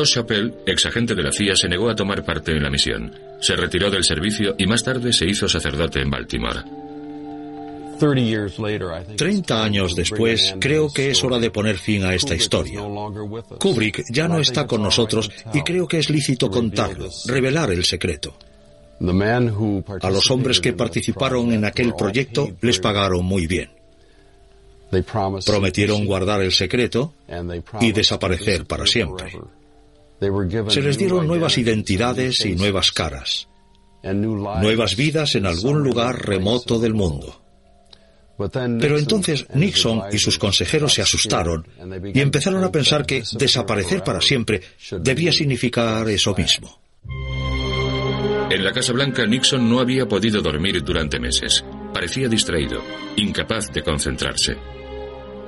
Ambrose Chappelle, ex agente de la CIA, se negó a tomar parte en la misión. Se retiró del servicio y más tarde se hizo sacerdote en Baltimore. Treinta años después, creo que es hora de poner fin a esta historia. Kubrick ya no está con nosotros y creo que es lícito contarlo, revelar el secreto. A los hombres que participaron en aquel proyecto les pagaron muy bien. Prometieron guardar el secreto y desaparecer para siempre. Se les dieron nuevas identidades y nuevas caras, nuevas vidas en algún lugar remoto del mundo. Pero entonces Nixon y sus consejeros se asustaron y empezaron a pensar que desaparecer para siempre debía significar eso mismo. En la Casa Blanca, Nixon no había podido dormir durante meses. Parecía distraído, incapaz de concentrarse.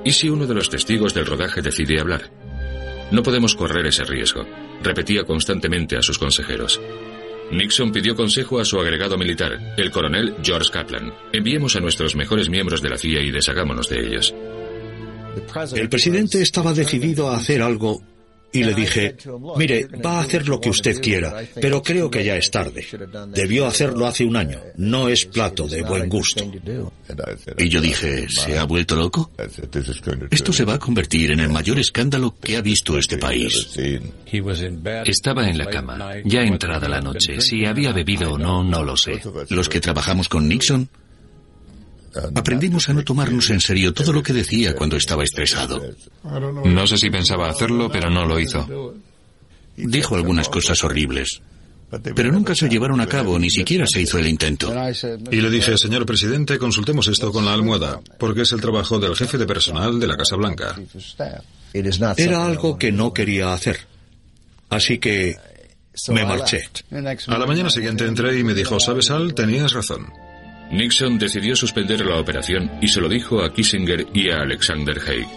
¿Y si uno de los testigos del rodaje decide hablar? No podemos correr ese riesgo. repetía constantemente a sus consejeros. Nixon pidió consejo a su agregado militar, el coronel George Kaplan. Enviemos a nuestros mejores miembros de la CIA y deshagámonos de ellos. El presidente estaba decidido a hacer algo y le dije, mire, va a hacer lo que usted quiera, pero creo que ya es tarde. Debió hacerlo hace un año. No es plato de buen gusto. Y yo dije, ¿se ha vuelto loco? Esto se va a convertir en el mayor escándalo que ha visto este país. Estaba en la cama, ya entrada la noche. Si había bebido o no, no lo sé. Los que trabajamos con Nixon Aprendimos a no tomarnos en serio todo lo que decía cuando estaba estresado. No sé si pensaba hacerlo, pero no lo hizo. Dijo algunas cosas horribles. Pero nunca se llevaron a cabo, ni siquiera se hizo el intento. Y le dije, señor presidente, consultemos esto con la almohada, porque es el trabajo del jefe de personal de la Casa Blanca. Era algo que no quería hacer. Así que me marché. A la mañana siguiente entré y me dijo, ¿sabes, Al? Tenías razón. Nixon decidió suspender la operación y se lo dijo a Kissinger y a Alexander Haig.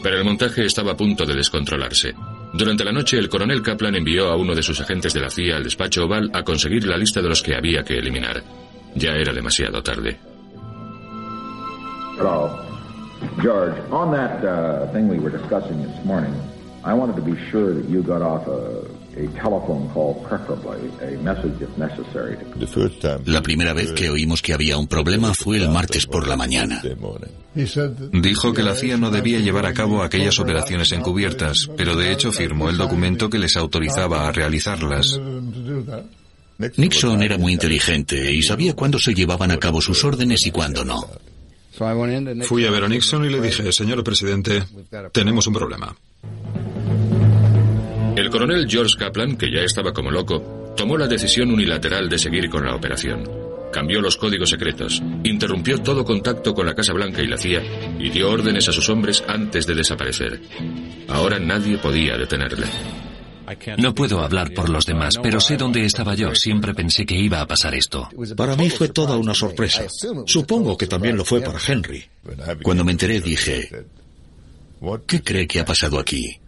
Pero el montaje estaba a punto de descontrolarse. Durante la noche, el coronel Kaplan envió a uno de sus agentes de la CIA al despacho oval a conseguir la lista de los que había que eliminar. Ya era demasiado tarde. George, la primera vez que oímos que había un problema fue el martes por la mañana. Dijo que la CIA no debía llevar a cabo aquellas operaciones encubiertas, pero de hecho firmó el documento que les autorizaba a realizarlas. Nixon era muy inteligente y sabía cuándo se llevaban a cabo sus órdenes y cuándo no. Fui a ver a Nixon y le dije, señor presidente, tenemos un problema. El coronel George Kaplan, que ya estaba como loco, tomó la decisión unilateral de seguir con la operación. Cambió los códigos secretos, interrumpió todo contacto con la Casa Blanca y la CIA y dio órdenes a sus hombres antes de desaparecer. Ahora nadie podía detenerle. No puedo hablar por los demás, pero sé dónde estaba yo. Siempre pensé que iba a pasar esto. Para mí fue toda una sorpresa. Supongo que también lo fue para Henry. Cuando me enteré dije, ¿qué cree que ha pasado aquí?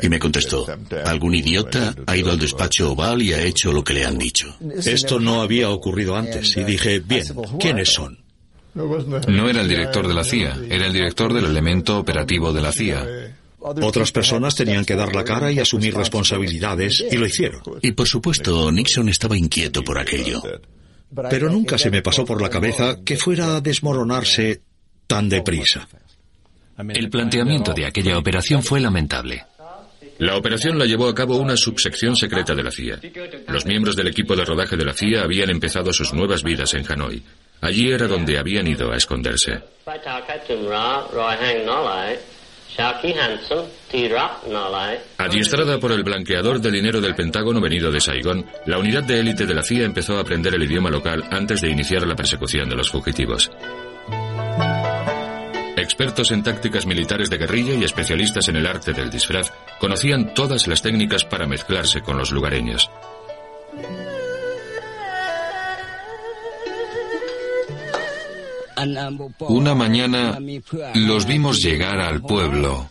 Y me contestó, algún idiota ha ido al despacho oval y ha hecho lo que le han dicho. Esto no había ocurrido antes y dije, bien, ¿quiénes son? No era el director de la CIA, era el director del elemento operativo de la CIA. Otras personas tenían que dar la cara y asumir responsabilidades y lo hicieron. Y por supuesto, Nixon estaba inquieto por aquello. Pero nunca se me pasó por la cabeza que fuera a desmoronarse tan deprisa. El planteamiento de aquella operación fue lamentable. La operación la llevó a cabo una subsección secreta de la CIA. Los miembros del equipo de rodaje de la CIA habían empezado sus nuevas vidas en Hanoi. Allí era donde habían ido a esconderse. Adiestrada por el blanqueador de dinero del Pentágono venido de Saigón, la unidad de élite de la CIA empezó a aprender el idioma local antes de iniciar la persecución de los fugitivos. Expertos en tácticas militares de guerrilla y especialistas en el arte del disfraz conocían todas las técnicas para mezclarse con los lugareños. Una mañana los vimos llegar al pueblo.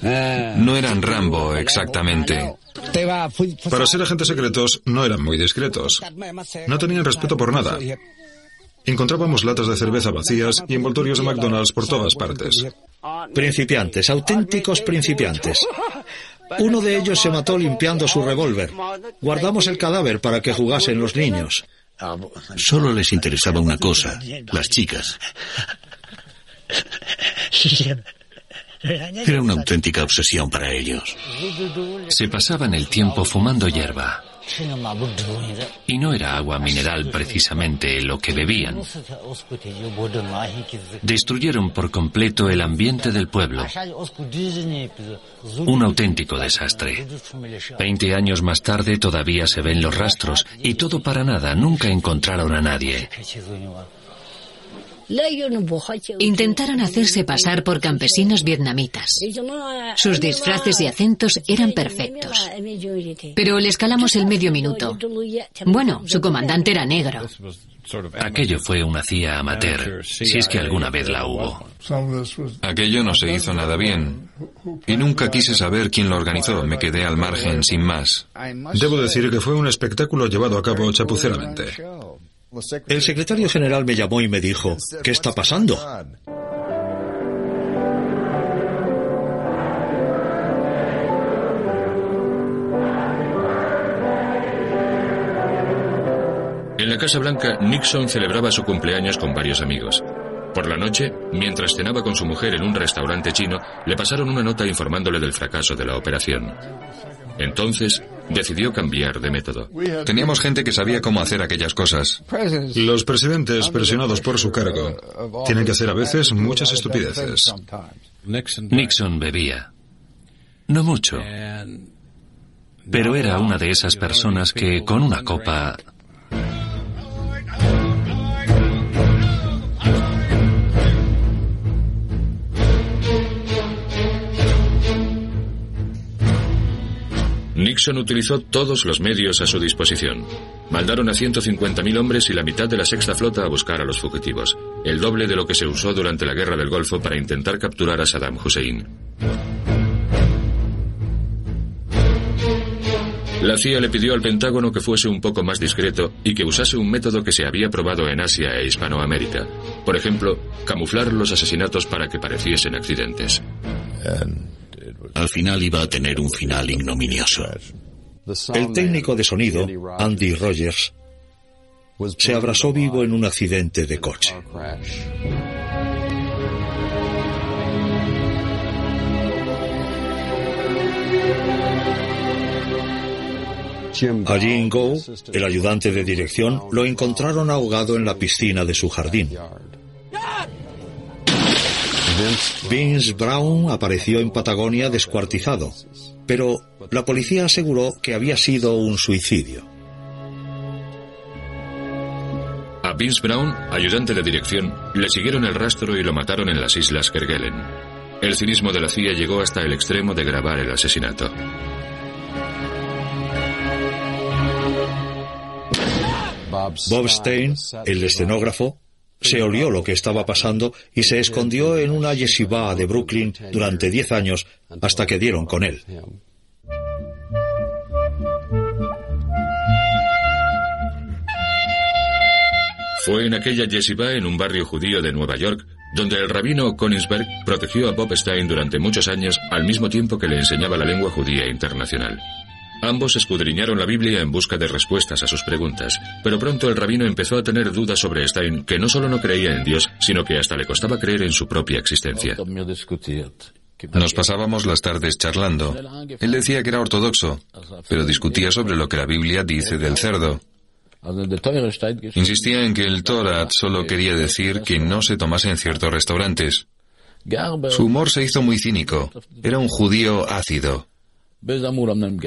No eran Rambo exactamente. Para ser agentes secretos no eran muy discretos. No tenían respeto por nada. Encontrábamos latas de cerveza vacías y envoltorios de McDonald's por todas partes. Principiantes, auténticos principiantes. Uno de ellos se mató limpiando su revólver. Guardamos el cadáver para que jugasen los niños. Solo les interesaba una cosa, las chicas. Era una auténtica obsesión para ellos. Se pasaban el tiempo fumando hierba. Y no era agua mineral precisamente lo que bebían. Destruyeron por completo el ambiente del pueblo. Un auténtico desastre. Veinte años más tarde todavía se ven los rastros y todo para nada, nunca encontraron a nadie. Intentaron hacerse pasar por campesinos vietnamitas. Sus disfraces y acentos eran perfectos. Pero les calamos el medio minuto. Bueno, su comandante era negro. Aquello fue una CIA amateur, si es que alguna vez la hubo. Aquello no se hizo nada bien. Y nunca quise saber quién lo organizó. Me quedé al margen sin más. Debo decir que fue un espectáculo llevado a cabo chapuceramente. El secretario general me llamó y me dijo, ¿qué está pasando? En la Casa Blanca, Nixon celebraba su cumpleaños con varios amigos. Por la noche, mientras cenaba con su mujer en un restaurante chino, le pasaron una nota informándole del fracaso de la operación. Entonces, decidió cambiar de método. Teníamos gente que sabía cómo hacer aquellas cosas. Los presidentes, presionados por su cargo, tienen que hacer a veces muchas estupideces. Nixon bebía. No mucho. Pero era una de esas personas que con una copa Nixon utilizó todos los medios a su disposición. Mandaron a 150.000 hombres y la mitad de la sexta flota a buscar a los fugitivos, el doble de lo que se usó durante la Guerra del Golfo para intentar capturar a Saddam Hussein. La CIA le pidió al Pentágono que fuese un poco más discreto y que usase un método que se había probado en Asia e Hispanoamérica. Por ejemplo, camuflar los asesinatos para que pareciesen accidentes. Al final iba a tener un final ignominioso. El técnico de sonido, Andy Rogers, se abrasó vivo en un accidente de coche. A Jim Go, el ayudante de dirección, lo encontraron ahogado en la piscina de su jardín. Vince Brown apareció en Patagonia descuartizado, pero la policía aseguró que había sido un suicidio. A Vince Brown, ayudante de dirección, le siguieron el rastro y lo mataron en las islas Kerguelen. El cinismo de la CIA llegó hasta el extremo de grabar el asesinato. Bob Stein, el escenógrafo, se olió lo que estaba pasando y se escondió en una yeshiva de Brooklyn durante diez años hasta que dieron con él. Fue en aquella yeshiva en un barrio judío de Nueva York donde el rabino Konigsberg protegió a Bob Stein durante muchos años al mismo tiempo que le enseñaba la lengua judía internacional. Ambos escudriñaron la Biblia en busca de respuestas a sus preguntas, pero pronto el rabino empezó a tener dudas sobre Stein, que no solo no creía en Dios, sino que hasta le costaba creer en su propia existencia. Nos pasábamos las tardes charlando. Él decía que era ortodoxo, pero discutía sobre lo que la Biblia dice del cerdo. Insistía en que el Torah solo quería decir que no se tomase en ciertos restaurantes. Su humor se hizo muy cínico. Era un judío ácido.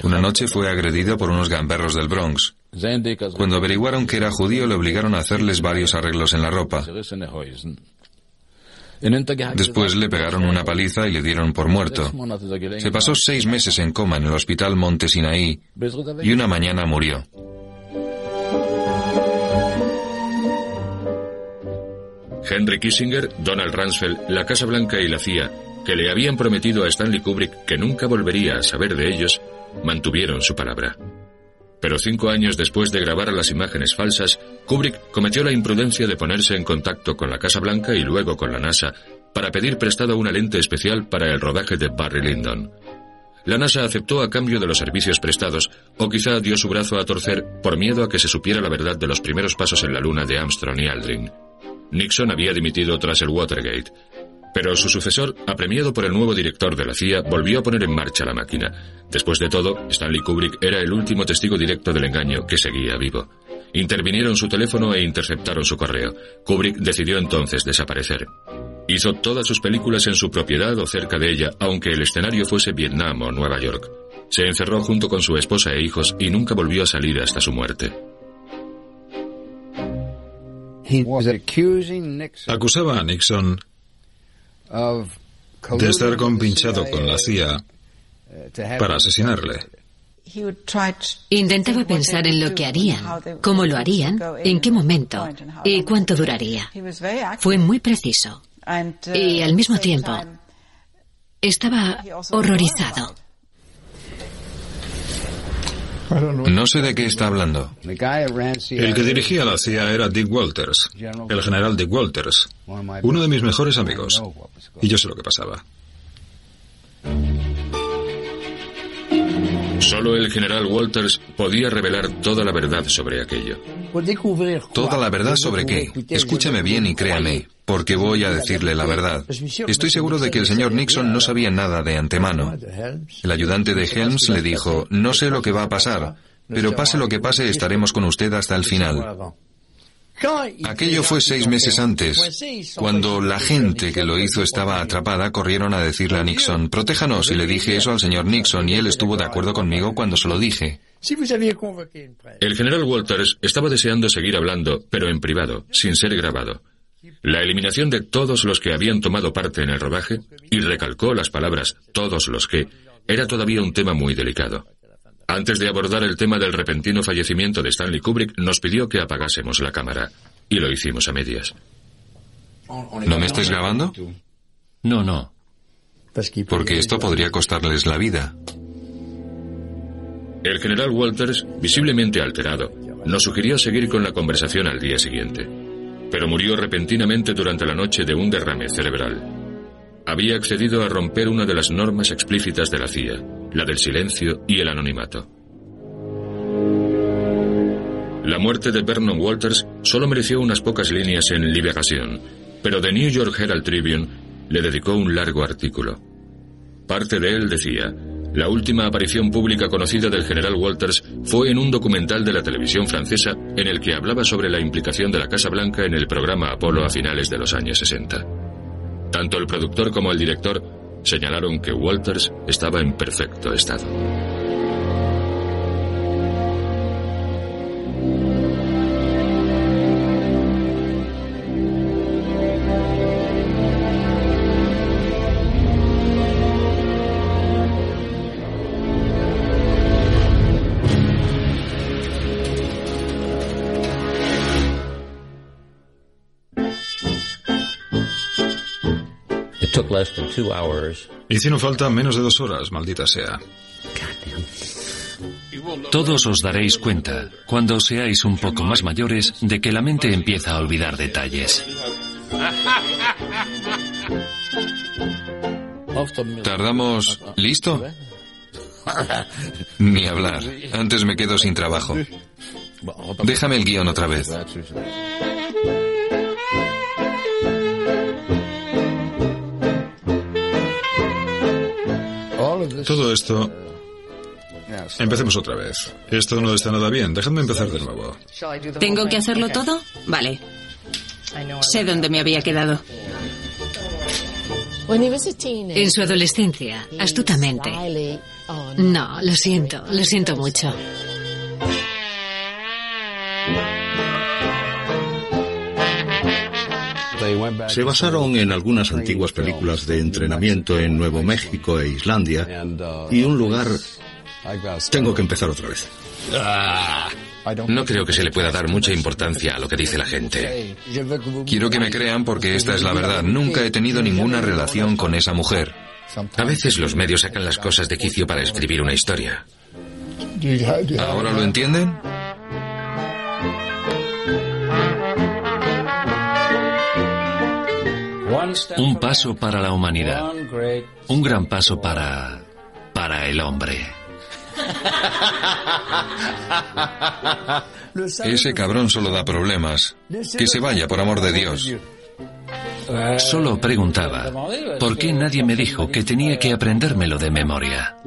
Una noche fue agredido por unos gamberros del Bronx. Cuando averiguaron que era judío, le obligaron a hacerles varios arreglos en la ropa. Después le pegaron una paliza y le dieron por muerto. Se pasó seis meses en coma en el hospital Monte Sinaí y una mañana murió. Henry Kissinger, Donald Rumsfeld, la Casa Blanca y la CIA que le habían prometido a Stanley Kubrick que nunca volvería a saber de ellos, mantuvieron su palabra. Pero cinco años después de grabar las imágenes falsas, Kubrick cometió la imprudencia de ponerse en contacto con la Casa Blanca y luego con la NASA para pedir prestado una lente especial para el rodaje de Barry Lyndon. La NASA aceptó a cambio de los servicios prestados, o quizá dio su brazo a torcer por miedo a que se supiera la verdad de los primeros pasos en la Luna de Armstrong y Aldrin. Nixon había dimitido tras el Watergate, pero su sucesor, apremiado por el nuevo director de la CIA, volvió a poner en marcha la máquina. Después de todo, Stanley Kubrick era el último testigo directo del engaño que seguía vivo. Intervinieron su teléfono e interceptaron su correo. Kubrick decidió entonces desaparecer. Hizo todas sus películas en su propiedad o cerca de ella, aunque el escenario fuese Vietnam o Nueva York. Se encerró junto con su esposa e hijos y nunca volvió a salir hasta su muerte. Acusaba a Nixon de estar compinchado con la CIA para asesinarle. Intentaba pensar en lo que harían, cómo lo harían, en qué momento y cuánto duraría. Fue muy preciso. Y al mismo tiempo, estaba horrorizado. No sé de qué está hablando. El que dirigía la CIA era Dick Walters, el general Dick Walters, uno de mis mejores amigos. Y yo sé lo que pasaba. Solo el general Walters podía revelar toda la verdad sobre aquello. ¿Toda la verdad sobre qué? Escúcheme bien y créame, porque voy a decirle la verdad. Estoy seguro de que el señor Nixon no sabía nada de antemano. El ayudante de Helms le dijo, no sé lo que va a pasar, pero pase lo que pase estaremos con usted hasta el final. Aquello fue seis meses antes. Cuando la gente que lo hizo estaba atrapada, corrieron a decirle a Nixon, protéjanos, y le dije eso al señor Nixon, y él estuvo de acuerdo conmigo cuando se lo dije. El general Walters estaba deseando seguir hablando, pero en privado, sin ser grabado. La eliminación de todos los que habían tomado parte en el rodaje, y recalcó las palabras todos los que, era todavía un tema muy delicado. Antes de abordar el tema del repentino fallecimiento de Stanley Kubrick, nos pidió que apagásemos la cámara. Y lo hicimos a medias. ¿No me estáis grabando? No, no. Porque esto podría costarles la vida. El general Walters, visiblemente alterado, nos sugirió seguir con la conversación al día siguiente. Pero murió repentinamente durante la noche de un derrame cerebral. Había accedido a romper una de las normas explícitas de la CIA, la del silencio y el anonimato. La muerte de Vernon Walters solo mereció unas pocas líneas en Liberación, pero The New York Herald Tribune le dedicó un largo artículo. Parte de él decía, la última aparición pública conocida del general Walters fue en un documental de la televisión francesa en el que hablaba sobre la implicación de la Casa Blanca en el programa Apolo a finales de los años 60. Tanto el productor como el director señalaron que Walters estaba en perfecto estado. Hicieron falta menos de dos horas, maldita sea. Todos os daréis cuenta, cuando seáis un poco más mayores, de que la mente empieza a olvidar detalles. ¿Tardamos? ¿Listo? Ni hablar. Antes me quedo sin trabajo. Déjame el guion otra vez. Todo esto... Empecemos otra vez. Esto no está nada bien. Dejadme empezar de nuevo. ¿Tengo que hacerlo todo? Vale. Sé dónde me había quedado. En su adolescencia, astutamente. No, lo siento, lo siento mucho. Se basaron en algunas antiguas películas de entrenamiento en Nuevo México e Islandia y un lugar... Tengo que empezar otra vez. No creo que se le pueda dar mucha importancia a lo que dice la gente. Quiero que me crean porque esta es la verdad. Nunca he tenido ninguna relación con esa mujer. A veces los medios sacan las cosas de quicio para escribir una historia. ¿Ahora lo entienden? Un paso para la humanidad. Un gran paso para... para el hombre. Ese cabrón solo da problemas. Que se vaya, por amor de Dios. Solo preguntaba, ¿por qué nadie me dijo que tenía que aprendérmelo de memoria?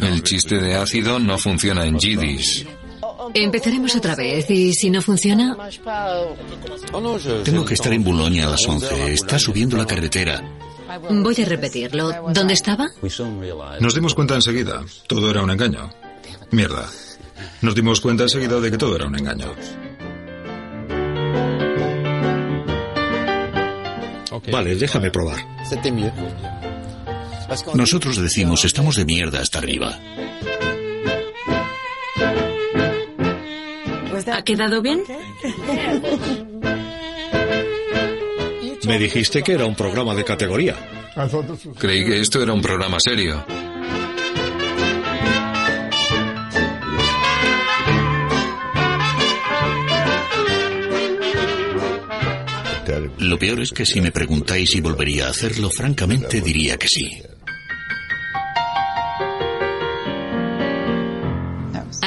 El chiste de ácido no funciona en Yiddish. Empezaremos otra vez y si no funciona... Tengo que estar en Boulogne a las 11. Está subiendo la carretera. Voy a repetirlo. ¿Dónde estaba? Nos dimos cuenta enseguida. Todo era un engaño. Mierda. Nos dimos cuenta enseguida de que todo era un engaño. Vale, déjame probar. Nosotros decimos, estamos de mierda hasta arriba. ¿Ha quedado bien? Me dijiste que era un programa de categoría. Creí que esto era un programa serio. Lo peor es que si me preguntáis si volvería a hacerlo, francamente diría que sí.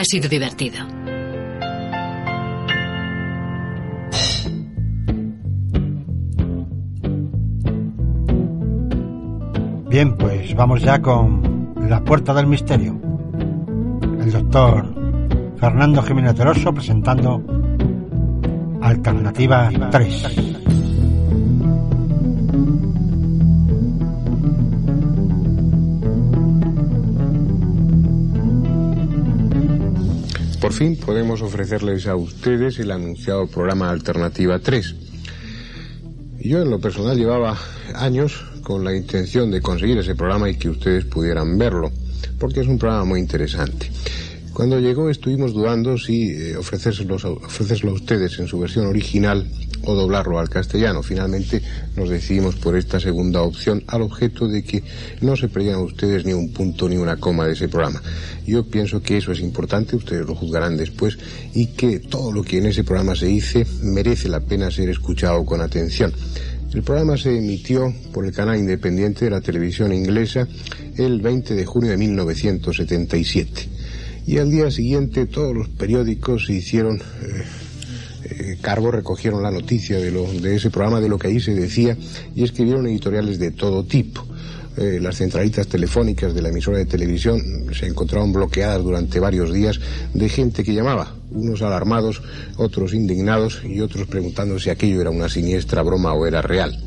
Ha sido divertido. Bien, pues vamos ya con La Puerta del Misterio. El doctor Fernando Jiménez Teroso presentando Alternativa 3. Por fin podemos ofrecerles a ustedes el anunciado programa Alternativa 3. Yo en lo personal llevaba años con la intención de conseguir ese programa y que ustedes pudieran verlo, porque es un programa muy interesante. Cuando llegó estuvimos dudando si eh, ofrecérselo, a ustedes en su versión original o doblarlo al castellano. Finalmente nos decidimos por esta segunda opción al objeto de que no se perdieran ustedes ni un punto ni una coma de ese programa. Yo pienso que eso es importante, ustedes lo juzgarán después, y que todo lo que en ese programa se dice merece la pena ser escuchado con atención. El programa se emitió por el canal independiente de la televisión inglesa el 20 de junio de 1977. Y al día siguiente todos los periódicos se hicieron eh, eh, cargo, recogieron la noticia de, lo, de ese programa, de lo que ahí se decía, y escribieron editoriales de todo tipo. Eh, las centralitas telefónicas de la emisora de televisión se encontraron bloqueadas durante varios días de gente que llamaba, unos alarmados, otros indignados y otros preguntando si aquello era una siniestra broma o era real.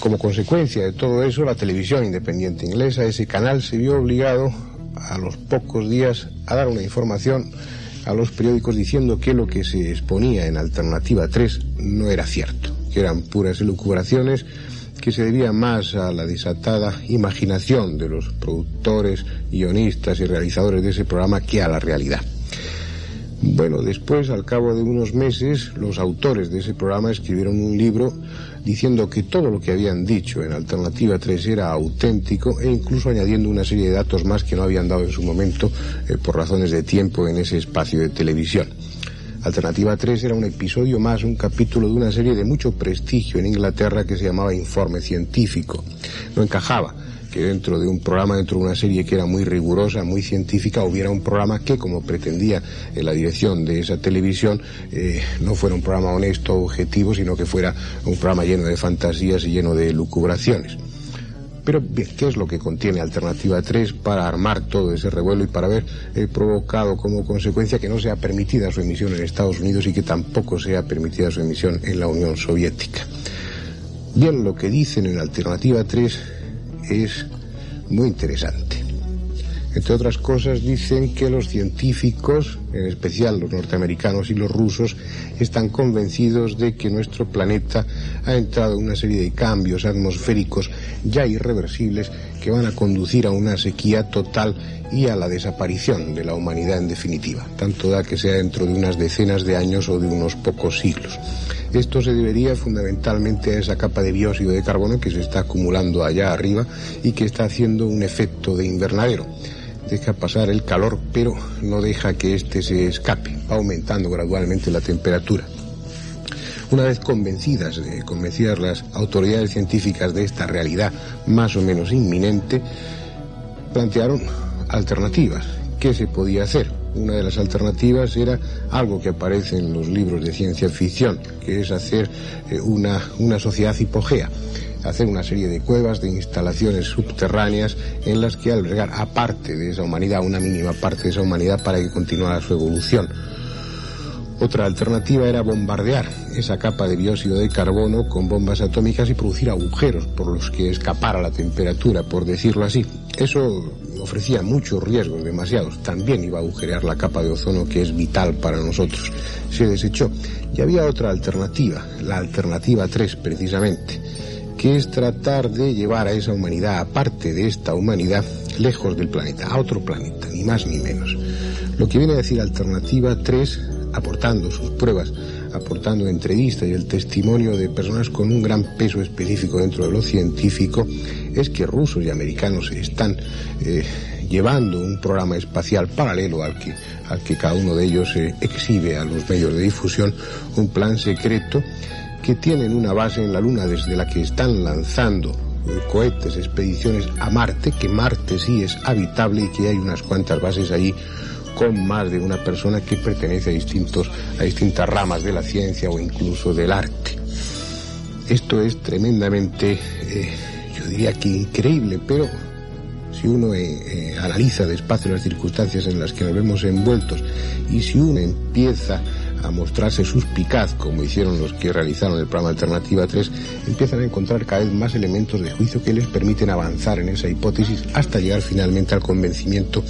Como consecuencia de todo eso, la televisión independiente inglesa, ese canal, se vio obligado a los pocos días a dar una información a los periódicos diciendo que lo que se exponía en Alternativa 3 no era cierto, que eran puras elucubraciones que se debían más a la desatada imaginación de los productores, guionistas y realizadores de ese programa que a la realidad. Bueno, después, al cabo de unos meses, los autores de ese programa escribieron un libro diciendo que todo lo que habían dicho en Alternativa 3 era auténtico e incluso añadiendo una serie de datos más que no habían dado en su momento eh, por razones de tiempo en ese espacio de televisión. Alternativa 3 era un episodio más, un capítulo de una serie de mucho prestigio en Inglaterra que se llamaba Informe Científico. No encajaba que dentro de un programa, dentro de una serie que era muy rigurosa, muy científica, hubiera un programa que, como pretendía en la dirección de esa televisión, eh, no fuera un programa honesto, objetivo, sino que fuera un programa lleno de fantasías y lleno de lucubraciones. Pero, ¿qué es lo que contiene Alternativa 3 para armar todo ese revuelo y para haber eh, provocado como consecuencia que no sea permitida su emisión en Estados Unidos y que tampoco sea permitida su emisión en la Unión Soviética? Bien, lo que dicen en Alternativa 3 es muy interesante. Entre otras cosas dicen que los científicos, en especial los norteamericanos y los rusos, están convencidos de que nuestro planeta ha entrado en una serie de cambios atmosféricos ya irreversibles que van a conducir a una sequía total y a la desaparición de la humanidad en definitiva, tanto da que sea dentro de unas decenas de años o de unos pocos siglos. Esto se debería fundamentalmente a esa capa de dióxido de carbono que se está acumulando allá arriba y que está haciendo un efecto de invernadero. Deja pasar el calor, pero no deja que éste se escape, va aumentando gradualmente la temperatura. Una vez convencidas, convencidas las autoridades científicas de esta realidad más o menos inminente, plantearon alternativas. ¿Qué se podía hacer? Una de las alternativas era algo que aparece en los libros de ciencia ficción, que es hacer eh, una, una sociedad hipogea hacer una serie de cuevas, de instalaciones subterráneas en las que albergar aparte de esa humanidad, una mínima parte de esa humanidad para que continuara su evolución. Otra alternativa era bombardear esa capa de dióxido de carbono con bombas atómicas y producir agujeros por los que escapara la temperatura, por decirlo así. Eso ofrecía muchos riesgos, demasiados. También iba a agujerear la capa de ozono que es vital para nosotros. Se desechó. Y había otra alternativa, la alternativa 3 precisamente, que es tratar de llevar a esa humanidad, aparte de esta humanidad, lejos del planeta, a otro planeta, ni más ni menos. Lo que viene a decir alternativa 3 aportando sus pruebas, aportando entrevistas y el testimonio de personas con un gran peso específico dentro de lo científico, es que rusos y americanos están eh, llevando un programa espacial paralelo al que, al que cada uno de ellos eh, exhibe a los medios de difusión, un plan secreto que tienen una base en la Luna desde la que están lanzando eh, cohetes, expediciones a Marte, que Marte sí es habitable y que hay unas cuantas bases ahí con más de una persona que pertenece a, distintos, a distintas ramas de la ciencia o incluso del arte. Esto es tremendamente, eh, yo diría que increíble, pero si uno eh, eh, analiza despacio las circunstancias en las que nos vemos envueltos y si uno empieza a mostrarse suspicaz, como hicieron los que realizaron el programa Alternativa 3, empiezan a encontrar cada vez más elementos de juicio que les permiten avanzar en esa hipótesis hasta llegar finalmente al convencimiento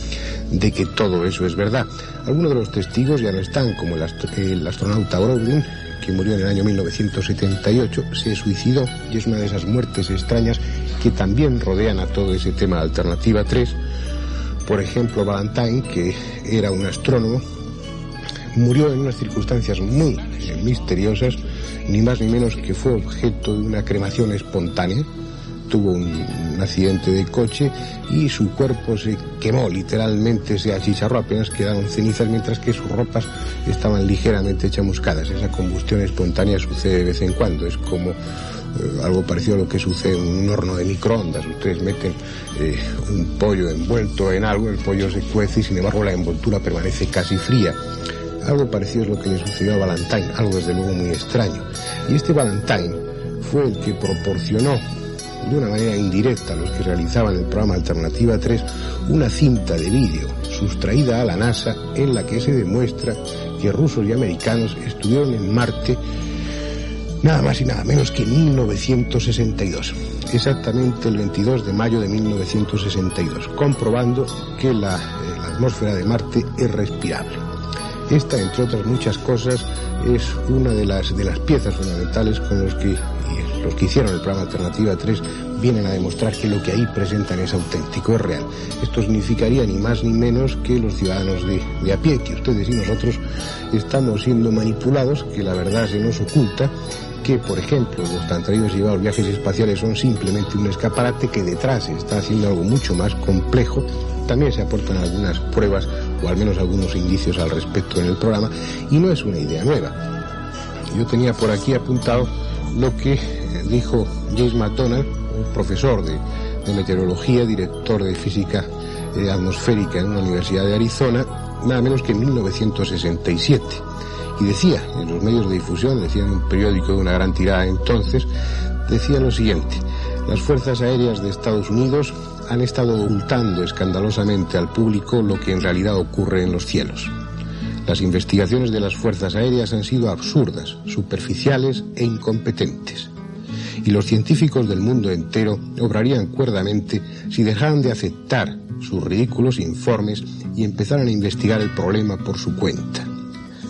de que todo eso es verdad. Algunos de los testigos ya no están, como el, astronauta Brodin, que murió en el año 1978, se suicidó y es una de esas muertes extrañas que también rodean a todo ese tema de Alternativa 3. Por ejemplo, Valentine, que era un astrónomo, murió en unas circunstancias muy eh, misteriosas, ni más ni menos que fue objeto de una cremación espontánea. Tuvo un, accidente de coche y su cuerpo se quemó, literalmente se achicharró, apenas quedaron cenizas, mientras que sus ropas estaban ligeramente chamuscadas. Esa combustión espontánea sucede de vez en cuando, es como eh, algo parecido a lo que sucede en un horno de microondas. Ustedes meten eh, un pollo envuelto en algo, el pollo se cuece y sin embargo la envoltura permanece casi fría. Algo parecido es lo que le sucedió a Valentine, algo desde luego muy extraño. Y este Valentine fue el que proporcionó de una manera indirecta a los que realizaban el programa Alternativa 3 una cinta de vídeo sustraída a la NASA en la que se demuestra que rusos y americanos estuvieron en Marte nada más y nada menos que en 1962, exactamente el 22 de mayo de 1962, comprobando que eh, la atmósfera de Marte es respirable. Esta, entre otras muchas cosas, es una de las, de las piezas fundamentales con los que los que hicieron el programa Alternativa 3 vienen a demostrar que lo que ahí presentan es auténtico, es real. Esto significaría ni más ni menos que los ciudadanos de, de a pie, que ustedes y nosotros estamos siendo manipulados, que la verdad se nos oculta que, por ejemplo, los tan traídos y llevados viajes espaciales son simplemente un escaparate que detrás está haciendo algo mucho más complejo. También se aportan algunas pruebas o al menos algunos indicios al respecto en el programa y no es una idea nueva. Yo tenía por aquí apuntado lo que dijo James McDonald, un profesor de, meteorología, director de física eh, atmosférica en una universidad de Arizona, nada menos que en 1967 y decía en los medios de difusión, decía en un periódico de una gran tirada entonces, decía lo siguiente, las Fuerzas Aéreas de Estados Unidos han estado ocultando escandalosamente al público lo que en realidad ocurre en los cielos. Las investigaciones de las Fuerzas Aéreas han sido absurdas, superficiales e incompetentes. Y los científicos del mundo entero obrarían cuerdamente si dejaran de aceptar sus ridículos informes y empezaran a investigar el problema por su cuenta.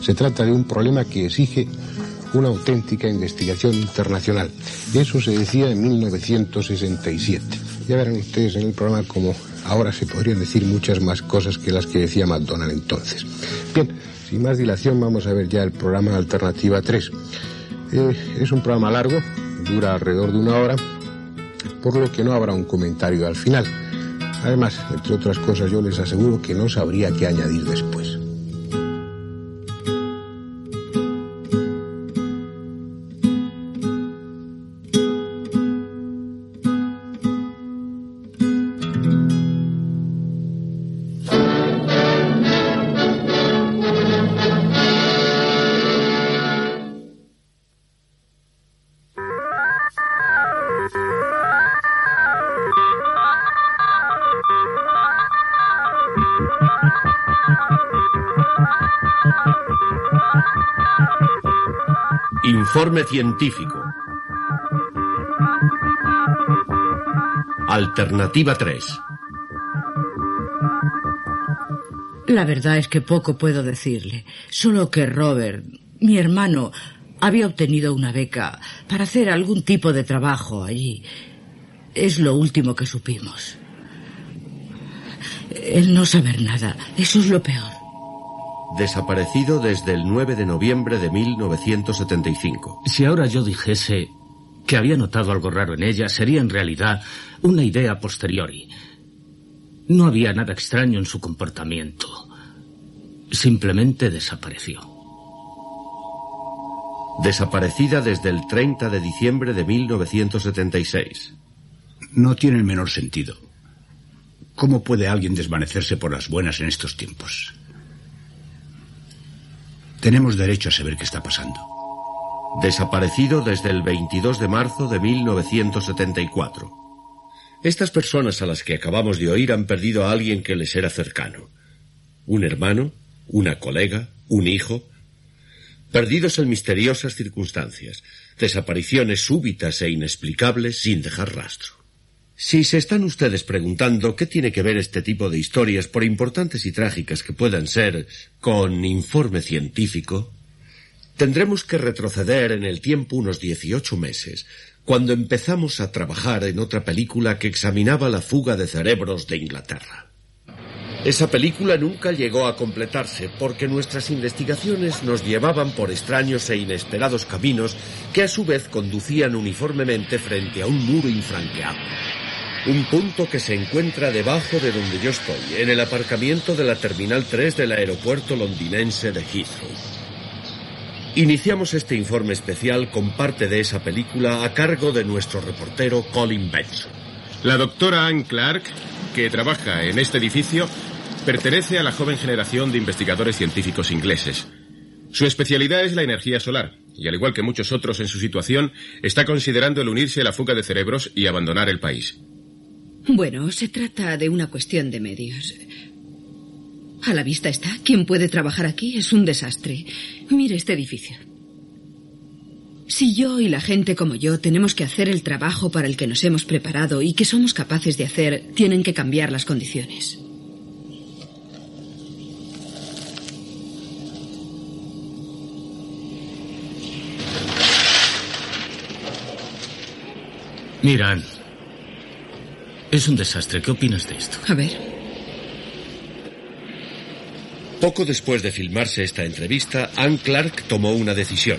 Se trata de un problema que exige una auténtica investigación internacional. Eso se decía en 1967. Ya verán ustedes en el programa como ahora se podrían decir muchas más cosas que las que decía McDonald entonces. Bien, sin más dilación vamos a ver ya el programa Alternativa 3. Eh, es un programa largo, dura alrededor de una hora, por lo que no habrá un comentario al final. Además, entre otras cosas, yo les aseguro que no sabría qué añadir después. Informe científico. Alternativa 3. La verdad es que poco puedo decirle. Solo que Robert, mi hermano, había obtenido una beca para hacer algún tipo de trabajo allí. Es lo último que supimos. El no saber nada, eso es lo peor. Desaparecido desde el 9 de noviembre de 1975. Si ahora yo dijese que había notado algo raro en ella, sería en realidad una idea posteriori. No había nada extraño en su comportamiento. Simplemente desapareció. Desaparecida desde el 30 de diciembre de 1976. No tiene el menor sentido. ¿Cómo puede alguien desvanecerse por las buenas en estos tiempos? Tenemos derecho a saber qué está pasando. Desaparecido desde el 22 de marzo de 1974. Estas personas a las que acabamos de oír han perdido a alguien que les era cercano. Un hermano, una colega, un hijo. Perdidos en misteriosas circunstancias, desapariciones súbitas e inexplicables sin dejar rastro. Si se están ustedes preguntando qué tiene que ver este tipo de historias, por importantes y trágicas que puedan ser, con informe científico, tendremos que retroceder en el tiempo unos 18 meses, cuando empezamos a trabajar en otra película que examinaba la fuga de cerebros de Inglaterra. Esa película nunca llegó a completarse porque nuestras investigaciones nos llevaban por extraños e inesperados caminos que a su vez conducían uniformemente frente a un muro infranqueable. Un punto que se encuentra debajo de donde yo estoy, en el aparcamiento de la Terminal 3 del aeropuerto londinense de Heathrow. Iniciamos este informe especial con parte de esa película a cargo de nuestro reportero Colin Benson. La doctora Anne Clark, que trabaja en este edificio, pertenece a la joven generación de investigadores científicos ingleses. Su especialidad es la energía solar, y al igual que muchos otros en su situación, está considerando el unirse a la fuga de cerebros y abandonar el país. Bueno, se trata de una cuestión de medios. A la vista está. ¿Quién puede trabajar aquí? Es un desastre. Mire este edificio. Si yo y la gente como yo tenemos que hacer el trabajo para el que nos hemos preparado y que somos capaces de hacer, tienen que cambiar las condiciones. Mira, es un desastre. ¿Qué opinas de esto? A ver. Poco después de filmarse esta entrevista, Anne Clark tomó una decisión.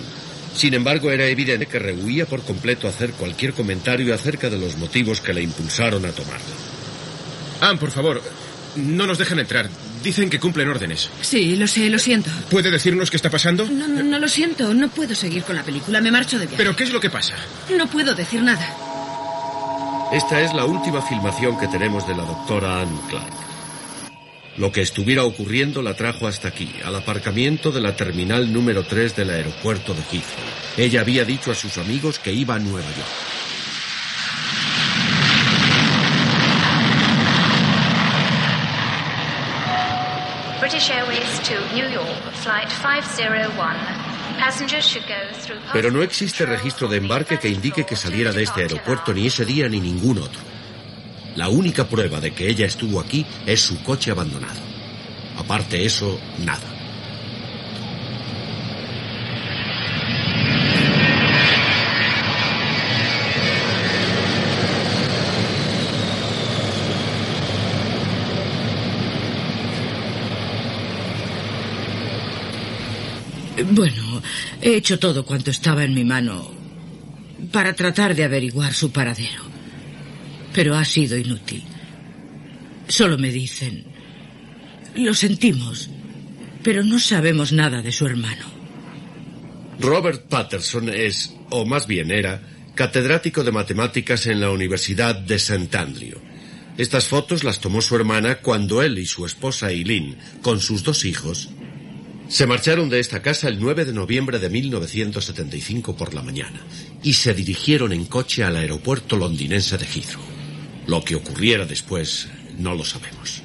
Sin embargo, era evidente que rehuía por completo hacer cualquier comentario acerca de los motivos que le impulsaron a tomarla. Anne, por favor, no nos dejan entrar. Dicen que cumplen órdenes. Sí, lo sé, lo siento. ¿Puede decirnos qué está pasando? No, no, no lo siento. No puedo seguir con la película. Me marcho de viaje. ¿Pero qué es lo que pasa? No puedo decir nada. Esta es la última filmación que tenemos de la doctora Anne Clark. Lo que estuviera ocurriendo la trajo hasta aquí, al aparcamiento de la terminal número 3 del aeropuerto de Heathrow. Ella había dicho a sus amigos que iba a Nueva York. Pero no existe registro de embarque que indique que saliera de este aeropuerto ni ese día ni ningún otro. La única prueba de que ella estuvo aquí es su coche abandonado. Aparte eso, nada. Bueno, he hecho todo cuanto estaba en mi mano para tratar de averiguar su paradero pero ha sido inútil. Solo me dicen, lo sentimos, pero no sabemos nada de su hermano. Robert Patterson es, o más bien era, catedrático de matemáticas en la Universidad de St. Andrew. Estas fotos las tomó su hermana cuando él y su esposa Eileen, con sus dos hijos, se marcharon de esta casa el 9 de noviembre de 1975 por la mañana y se dirigieron en coche al aeropuerto londinense de Heathrow. Lo que ocurriera después no lo sabemos.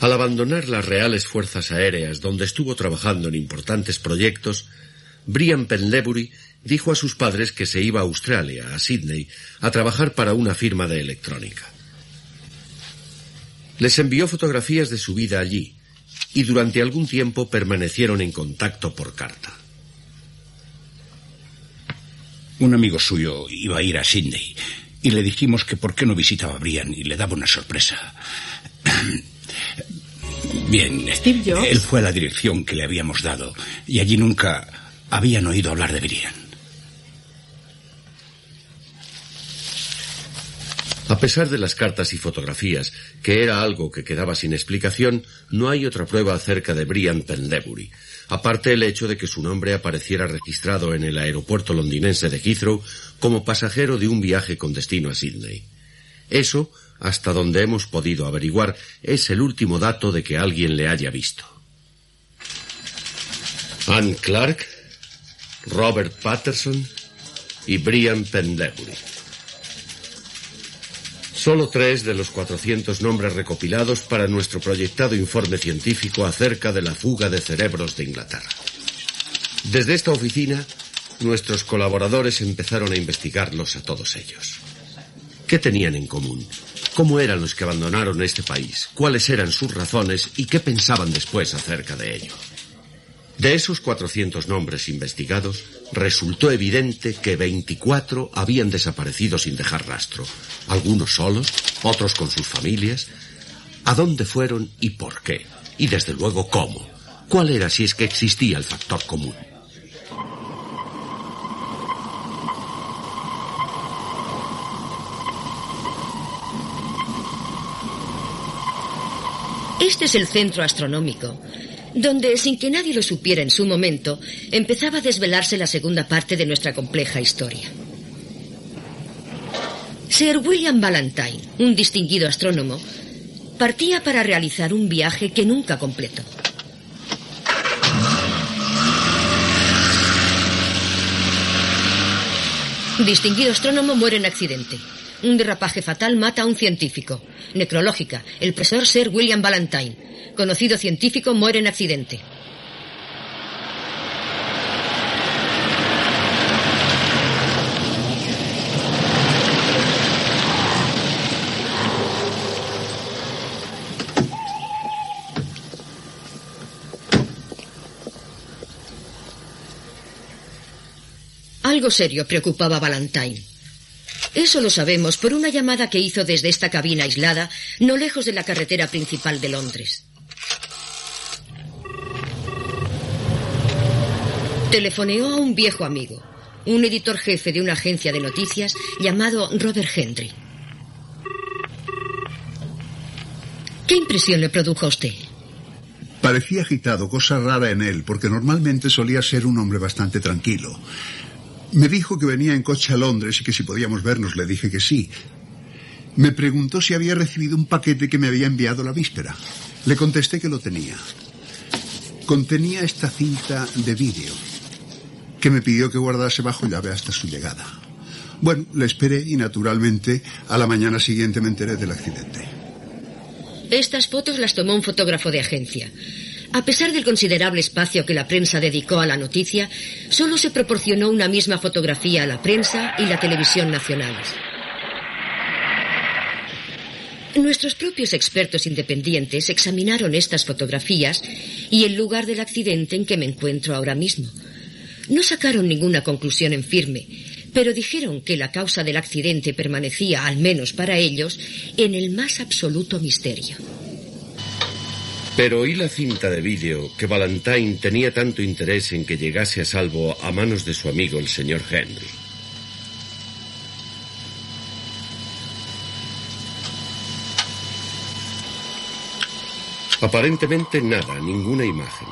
Al abandonar las Reales Fuerzas Aéreas, donde estuvo trabajando en importantes proyectos, Brian Pendlebury dijo a sus padres que se iba a Australia, a Sydney, a trabajar para una firma de electrónica. Les envió fotografías de su vida allí y durante algún tiempo permanecieron en contacto por carta. Un amigo suyo iba a ir a Sydney y le dijimos que por qué no visitaba a Brian y le daba una sorpresa. Bien, él fue a la dirección que le habíamos dado y allí nunca habían oído hablar de Brian. A pesar de las cartas y fotografías, que era algo que quedaba sin explicación, no hay otra prueba acerca de Brian Pendlebury, aparte el hecho de que su nombre apareciera registrado en el aeropuerto londinense de Heathrow como pasajero de un viaje con destino a Sydney. Eso, hasta donde hemos podido averiguar, es el último dato de que alguien le haya visto. Anne Clark, Robert Patterson y Brian Pendlebury. Solo tres de los 400 nombres recopilados para nuestro proyectado informe científico acerca de la fuga de cerebros de Inglaterra. Desde esta oficina, nuestros colaboradores empezaron a investigarlos a todos ellos. ¿Qué tenían en común? ¿Cómo eran los que abandonaron este país? ¿Cuáles eran sus razones y qué pensaban después acerca de ello? De esos 400 nombres investigados, resultó evidente que 24 habían desaparecido sin dejar rastro, algunos solos, otros con sus familias. ¿A dónde fueron y por qué? Y desde luego cómo. ¿Cuál era si es que existía el factor común? Este es el centro astronómico donde, sin que nadie lo supiera en su momento, empezaba a desvelarse la segunda parte de nuestra compleja historia. Sir William Ballantyne, un distinguido astrónomo, partía para realizar un viaje que nunca completó. Distinguido astrónomo muere en accidente. Un derrapaje fatal mata a un científico. Necrológica. El profesor Sir William Ballantyne conocido científico, muere en accidente. Algo serio preocupaba a Valentine. Eso lo sabemos por una llamada que hizo desde esta cabina aislada, no lejos de la carretera principal de Londres. Telefoneó a un viejo amigo, un editor jefe de una agencia de noticias llamado Robert Henry. ¿Qué impresión le produjo a usted? Parecía agitado, cosa rara en él, porque normalmente solía ser un hombre bastante tranquilo. Me dijo que venía en coche a Londres y que si podíamos vernos le dije que sí. Me preguntó si había recibido un paquete que me había enviado la víspera. Le contesté que lo tenía. Contenía esta cinta de vídeo que me pidió que guardase bajo llave hasta su llegada. Bueno, le esperé y naturalmente a la mañana siguiente me enteré del accidente. Estas fotos las tomó un fotógrafo de agencia. A pesar del considerable espacio que la prensa dedicó a la noticia, solo se proporcionó una misma fotografía a la prensa y la televisión nacionales. Nuestros propios expertos independientes examinaron estas fotografías y el lugar del accidente en que me encuentro ahora mismo. No sacaron ninguna conclusión en firme, pero dijeron que la causa del accidente permanecía, al menos para ellos, en el más absoluto misterio. Pero ¿y la cinta de vídeo que Valentine tenía tanto interés en que llegase a salvo a manos de su amigo el señor Henry? Aparentemente nada, ninguna imagen.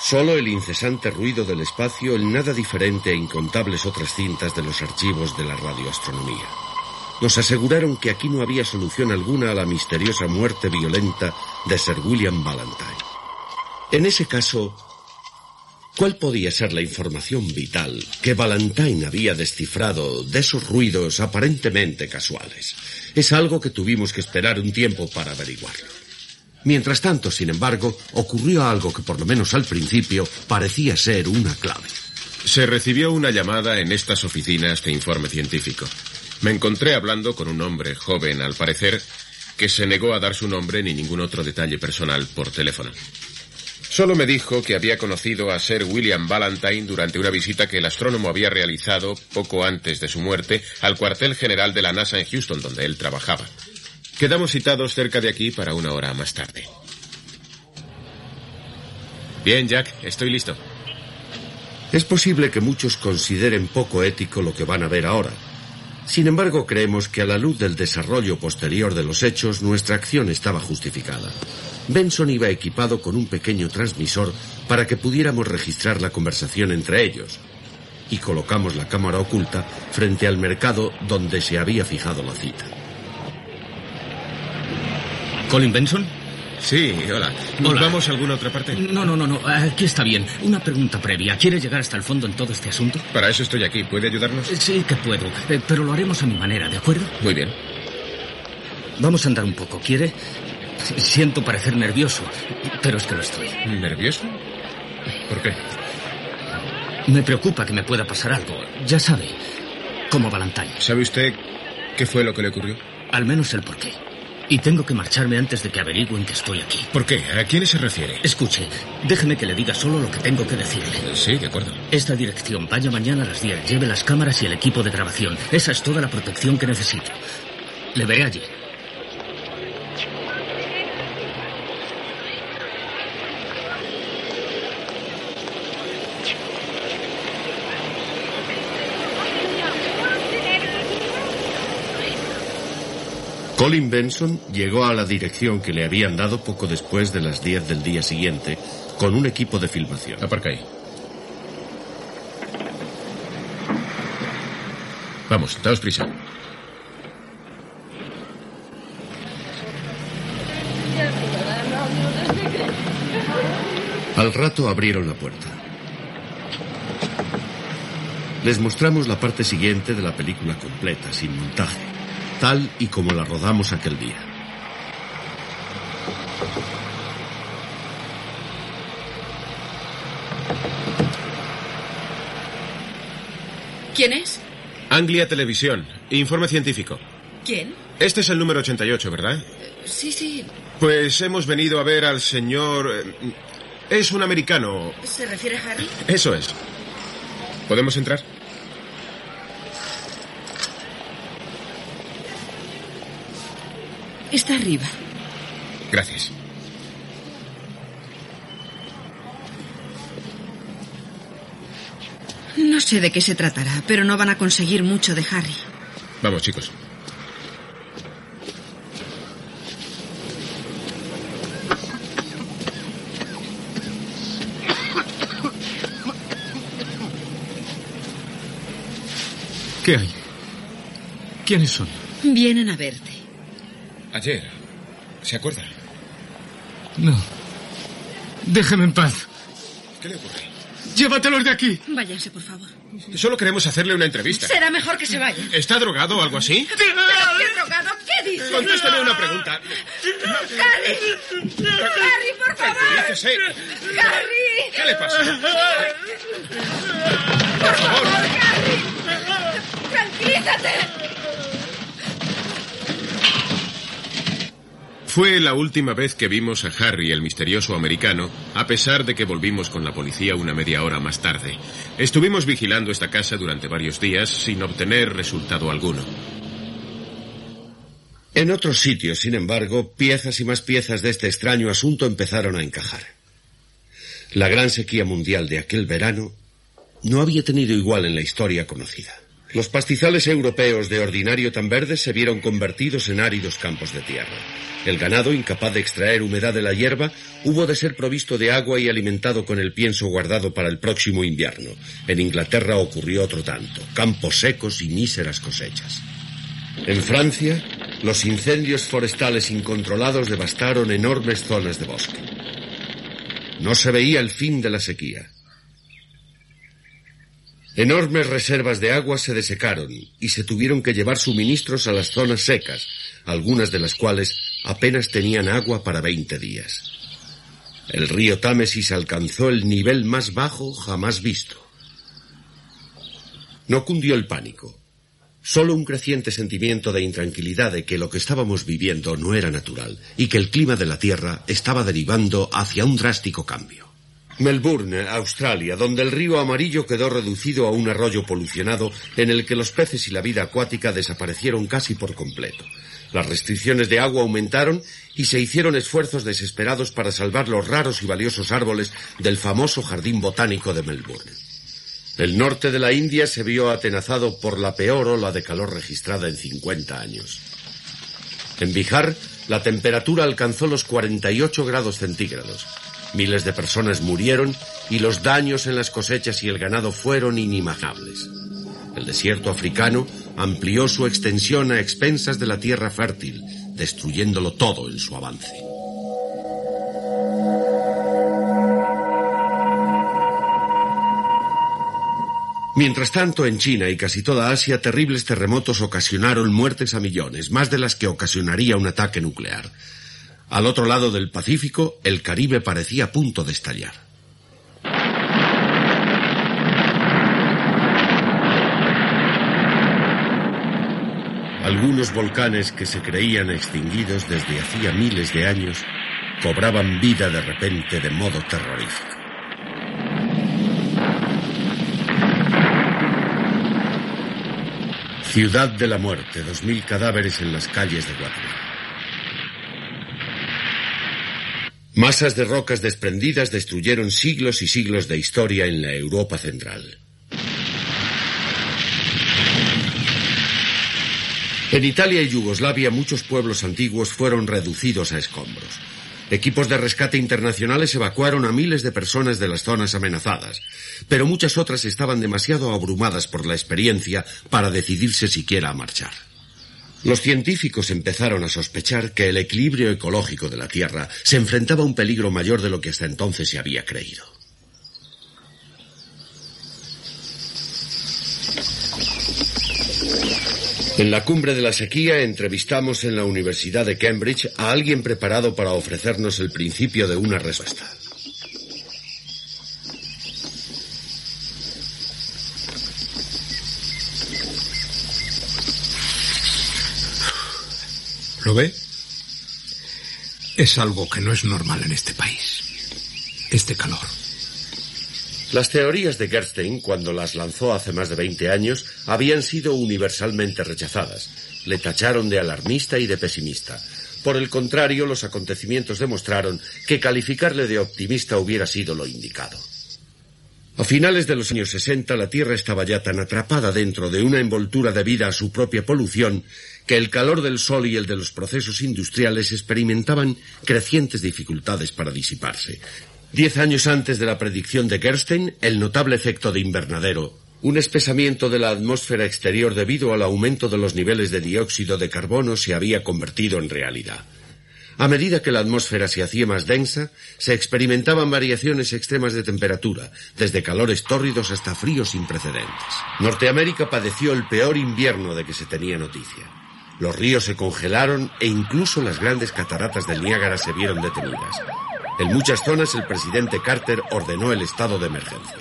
Solo el incesante ruido del espacio, el nada diferente a incontables otras cintas de los archivos de la radioastronomía. Nos aseguraron que aquí no había solución alguna a la misteriosa muerte violenta de Sir William Ballantyne. En ese caso, ¿cuál podía ser la información vital que Ballantyne había descifrado de esos ruidos aparentemente casuales? Es algo que tuvimos que esperar un tiempo para averiguarlo. Mientras tanto, sin embargo, ocurrió algo que por lo menos al principio parecía ser una clave. Se recibió una llamada en estas oficinas de informe científico. Me encontré hablando con un hombre joven, al parecer, que se negó a dar su nombre ni ningún otro detalle personal por teléfono. Solo me dijo que había conocido a Sir William Valentine durante una visita que el astrónomo había realizado poco antes de su muerte al cuartel general de la NASA en Houston, donde él trabajaba. Quedamos citados cerca de aquí para una hora más tarde. Bien, Jack, estoy listo. Es posible que muchos consideren poco ético lo que van a ver ahora. Sin embargo, creemos que a la luz del desarrollo posterior de los hechos, nuestra acción estaba justificada. Benson iba equipado con un pequeño transmisor para que pudiéramos registrar la conversación entre ellos. Y colocamos la cámara oculta frente al mercado donde se había fijado la cita. ¿Colin Benson? Sí, hola. ¿Vamos a alguna otra parte? No, no, no, no. Aquí está bien. Una pregunta previa. ¿Quiere llegar hasta el fondo en todo este asunto? Para eso estoy aquí. ¿Puede ayudarnos? Sí, que puedo. Eh, pero lo haremos a mi manera, ¿de acuerdo? Muy bien. Vamos a andar un poco, ¿quiere? Siento parecer nervioso, pero es que lo estoy. ¿Nervioso? ¿Por qué? Me preocupa que me pueda pasar algo. Ya sabe, como Valentine. ¿Sabe usted qué fue lo que le ocurrió? Al menos el porqué. Y tengo que marcharme antes de que averigüen que estoy aquí. ¿Por qué? ¿A quién se refiere? Escuche, déjeme que le diga solo lo que tengo que decirle. Sí, de acuerdo. Esta dirección, vaya mañana a las 10, lleve las cámaras y el equipo de grabación. Esa es toda la protección que necesito. Le veré allí. Colin Benson llegó a la dirección que le habían dado poco después de las 10 del día siguiente con un equipo de filmación. Aparca ahí. Vamos, daos prisa. Al rato abrieron la puerta. Les mostramos la parte siguiente de la película completa, sin montaje tal y como la rodamos aquel día. ¿Quién es? Anglia Televisión. Informe científico. ¿Quién? Este es el número 88, ¿verdad? Sí, sí. Pues hemos venido a ver al señor... Eh, es un americano. ¿Se refiere a Harry? Eso es. ¿Podemos entrar? Está arriba. Gracias. No sé de qué se tratará, pero no van a conseguir mucho de Harry. Vamos, chicos. ¿Qué hay? ¿Quiénes son? Vienen a verte. Ayer. ¿Se acuerda? No. Déjeme en paz. ¿Qué le ocurre? Llévatelos de aquí. Váyanse, por favor. Solo queremos hacerle una entrevista. Será mejor que se vayan. ¿Está drogado o algo así? ¿Pero qué drogado? ¿Qué dice? Contésteme una pregunta. ¡Harry! ¡Harry, por favor! Tranquilícese. ¡Harry! ¿Qué le pasa? ¡Por favor, Harry! ¡Tranquilízate! Fue la última vez que vimos a Harry, el misterioso americano, a pesar de que volvimos con la policía una media hora más tarde. Estuvimos vigilando esta casa durante varios días sin obtener resultado alguno. En otros sitios, sin embargo, piezas y más piezas de este extraño asunto empezaron a encajar. La gran sequía mundial de aquel verano no había tenido igual en la historia conocida. Los pastizales europeos de ordinario tan verdes se vieron convertidos en áridos campos de tierra. El ganado, incapaz de extraer humedad de la hierba, hubo de ser provisto de agua y alimentado con el pienso guardado para el próximo invierno. En Inglaterra ocurrió otro tanto, campos secos y míseras cosechas. En Francia, los incendios forestales incontrolados devastaron enormes zonas de bosque. No se veía el fin de la sequía. Enormes reservas de agua se desecaron y se tuvieron que llevar suministros a las zonas secas, algunas de las cuales apenas tenían agua para 20 días. El río Támesis alcanzó el nivel más bajo jamás visto. No cundió el pánico, solo un creciente sentimiento de intranquilidad de que lo que estábamos viviendo no era natural y que el clima de la Tierra estaba derivando hacia un drástico cambio. Melbourne, Australia, donde el río amarillo quedó reducido a un arroyo polucionado en el que los peces y la vida acuática desaparecieron casi por completo. Las restricciones de agua aumentaron y se hicieron esfuerzos desesperados para salvar los raros y valiosos árboles del famoso jardín botánico de Melbourne. El norte de la India se vio atenazado por la peor ola de calor registrada en 50 años. En Bihar, la temperatura alcanzó los 48 grados centígrados. Miles de personas murieron y los daños en las cosechas y el ganado fueron inimaginables. El desierto africano amplió su extensión a expensas de la tierra fértil, destruyéndolo todo en su avance. Mientras tanto, en China y casi toda Asia, terribles terremotos ocasionaron muertes a millones, más de las que ocasionaría un ataque nuclear. Al otro lado del Pacífico, el Caribe parecía a punto de estallar. Algunos volcanes que se creían extinguidos desde hacía miles de años cobraban vida de repente de modo terrorífico. Ciudad de la Muerte, dos mil cadáveres en las calles de Guatemala. Masas de rocas desprendidas destruyeron siglos y siglos de historia en la Europa central. En Italia y Yugoslavia muchos pueblos antiguos fueron reducidos a escombros. Equipos de rescate internacionales evacuaron a miles de personas de las zonas amenazadas, pero muchas otras estaban demasiado abrumadas por la experiencia para decidirse siquiera a marchar. Los científicos empezaron a sospechar que el equilibrio ecológico de la Tierra se enfrentaba a un peligro mayor de lo que hasta entonces se había creído. En la cumbre de la sequía entrevistamos en la Universidad de Cambridge a alguien preparado para ofrecernos el principio de una respuesta. ¿Lo ve? Es algo que no es normal en este país. Este calor. Las teorías de Gerstein, cuando las lanzó hace más de 20 años, habían sido universalmente rechazadas. Le tacharon de alarmista y de pesimista. Por el contrario, los acontecimientos demostraron que calificarle de optimista hubiera sido lo indicado. A finales de los años 60 la Tierra estaba ya tan atrapada dentro de una envoltura debida a su propia polución que el calor del sol y el de los procesos industriales experimentaban crecientes dificultades para disiparse. Diez años antes de la predicción de Gerstein, el notable efecto de invernadero, un espesamiento de la atmósfera exterior debido al aumento de los niveles de dióxido de carbono, se había convertido en realidad. A medida que la atmósfera se hacía más densa, se experimentaban variaciones extremas de temperatura, desde calores tórridos hasta fríos sin precedentes. Norteamérica padeció el peor invierno de que se tenía noticia. Los ríos se congelaron e incluso las grandes cataratas del Niágara se vieron detenidas. En muchas zonas el presidente Carter ordenó el estado de emergencia.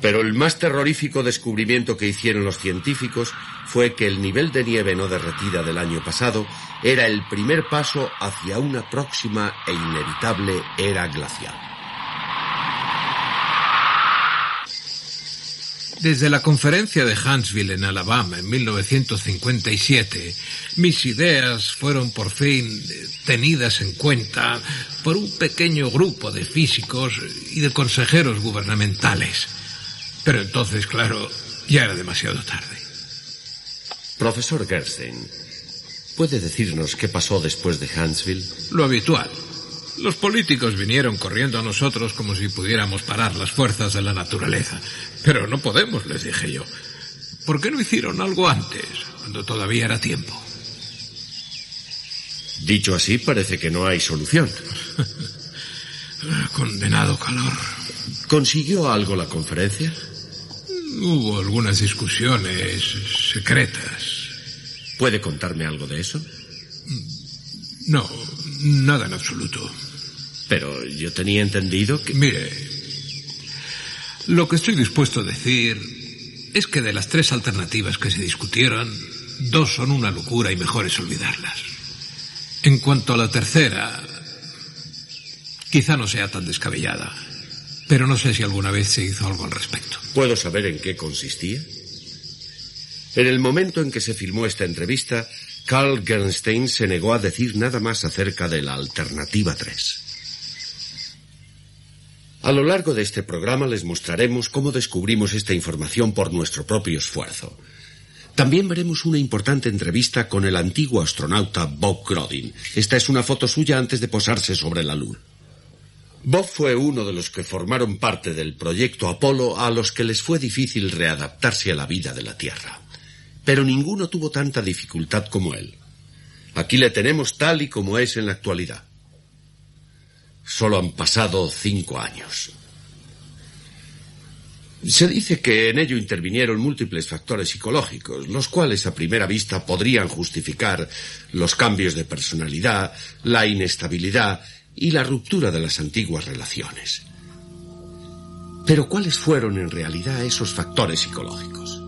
Pero el más terrorífico descubrimiento que hicieron los científicos fue que el nivel de nieve no derretida del año pasado era el primer paso hacia una próxima e inevitable era glacial. Desde la conferencia de Huntsville en Alabama en 1957, mis ideas fueron por fin tenidas en cuenta por un pequeño grupo de físicos y de consejeros gubernamentales. Pero entonces, claro, ya era demasiado tarde. Profesor Gerstein, ¿puede decirnos qué pasó después de Huntsville? Lo habitual. Los políticos vinieron corriendo a nosotros como si pudiéramos parar las fuerzas de la naturaleza. Pero no podemos, les dije yo. ¿Por qué no hicieron algo antes, cuando todavía era tiempo? Dicho así, parece que no hay solución. Condenado calor. ¿Consiguió algo la conferencia? Hubo algunas discusiones secretas. ¿Puede contarme algo de eso? No, Nada en absoluto. Pero yo tenía entendido que... Mire, lo que estoy dispuesto a decir es que de las tres alternativas que se discutieron, dos son una locura y mejor es olvidarlas. En cuanto a la tercera, quizá no sea tan descabellada, pero no sé si alguna vez se hizo algo al respecto. ¿Puedo saber en qué consistía? En el momento en que se filmó esta entrevista, Carl Gernstein se negó a decir nada más acerca de la alternativa 3. A lo largo de este programa les mostraremos cómo descubrimos esta información por nuestro propio esfuerzo. También veremos una importante entrevista con el antiguo astronauta Bob Grodin. Esta es una foto suya antes de posarse sobre la Luna. Bob fue uno de los que formaron parte del proyecto Apolo a los que les fue difícil readaptarse a la vida de la Tierra. Pero ninguno tuvo tanta dificultad como él. Aquí le tenemos tal y como es en la actualidad. Solo han pasado cinco años. Se dice que en ello intervinieron múltiples factores psicológicos, los cuales a primera vista podrían justificar los cambios de personalidad, la inestabilidad y la ruptura de las antiguas relaciones. Pero ¿cuáles fueron en realidad esos factores psicológicos?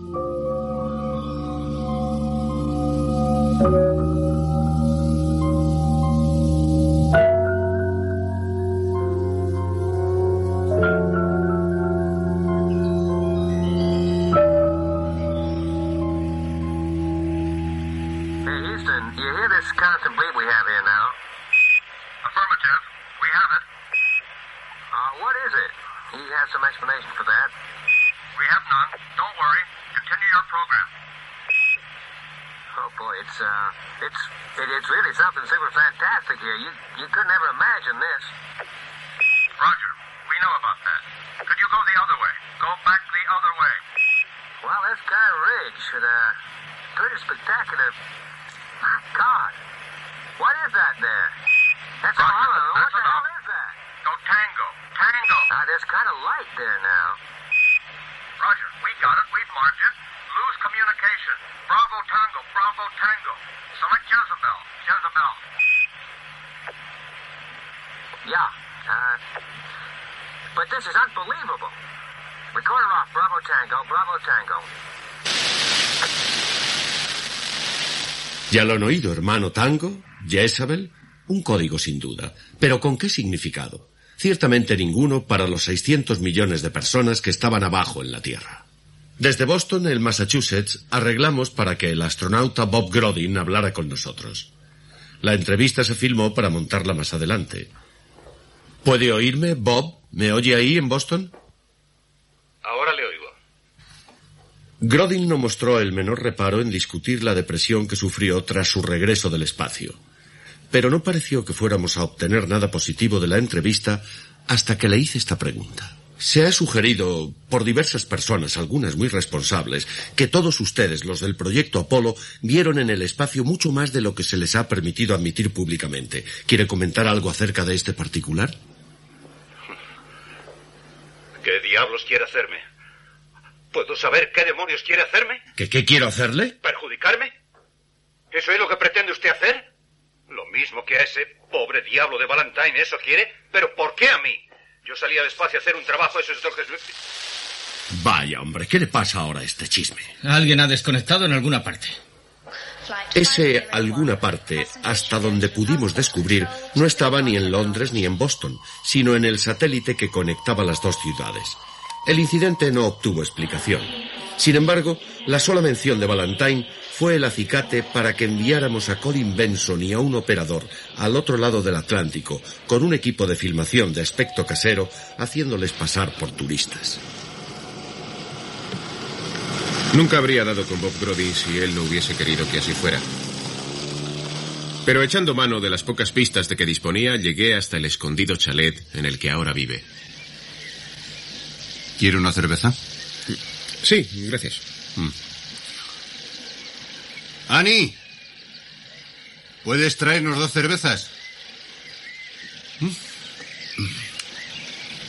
Ya lo han oído, hermano Tango, Jezabel, un código sin duda. Pero ¿con qué significado? Ciertamente ninguno para los 600 millones de personas que estaban abajo en la Tierra. Desde Boston, el Massachusetts, arreglamos para que el astronauta Bob Grodin hablara con nosotros. La entrevista se filmó para montarla más adelante. ¿Puede oírme, Bob? ¿Me oye ahí en Boston? Grodin no mostró el menor reparo en discutir la depresión que sufrió tras su regreso del espacio. Pero no pareció que fuéramos a obtener nada positivo de la entrevista hasta que le hice esta pregunta. Se ha sugerido por diversas personas, algunas muy responsables, que todos ustedes, los del proyecto Apolo, vieron en el espacio mucho más de lo que se les ha permitido admitir públicamente. ¿Quiere comentar algo acerca de este particular? ¿Qué diablos quiere hacerme? ¿Puedo saber qué demonios quiere hacerme? ¿Qué, qué quiero hacerle? ¿Perjudicarme? ¿Eso es lo que pretende usted hacer? Lo mismo que a ese pobre diablo de Valentine, eso quiere. ¿Pero por qué a mí? Yo salía despacio a hacer un trabajo, eso es lo que... Vaya, hombre, ¿qué le pasa ahora a este chisme? Alguien ha desconectado en alguna parte. Ese alguna parte, hasta donde pudimos descubrir, no estaba ni en Londres ni en Boston, sino en el satélite que conectaba las dos ciudades. El incidente no obtuvo explicación. Sin embargo, la sola mención de Valentine fue el acicate para que enviáramos a Colin Benson y a un operador al otro lado del Atlántico con un equipo de filmación de aspecto casero haciéndoles pasar por turistas. Nunca habría dado con Bob Grody si él no hubiese querido que así fuera. Pero echando mano de las pocas pistas de que disponía, llegué hasta el escondido chalet en el que ahora vive. ¿Quiere una cerveza? Sí, gracias. Mm. Ani, ¿puedes traernos dos cervezas? ¿Mm?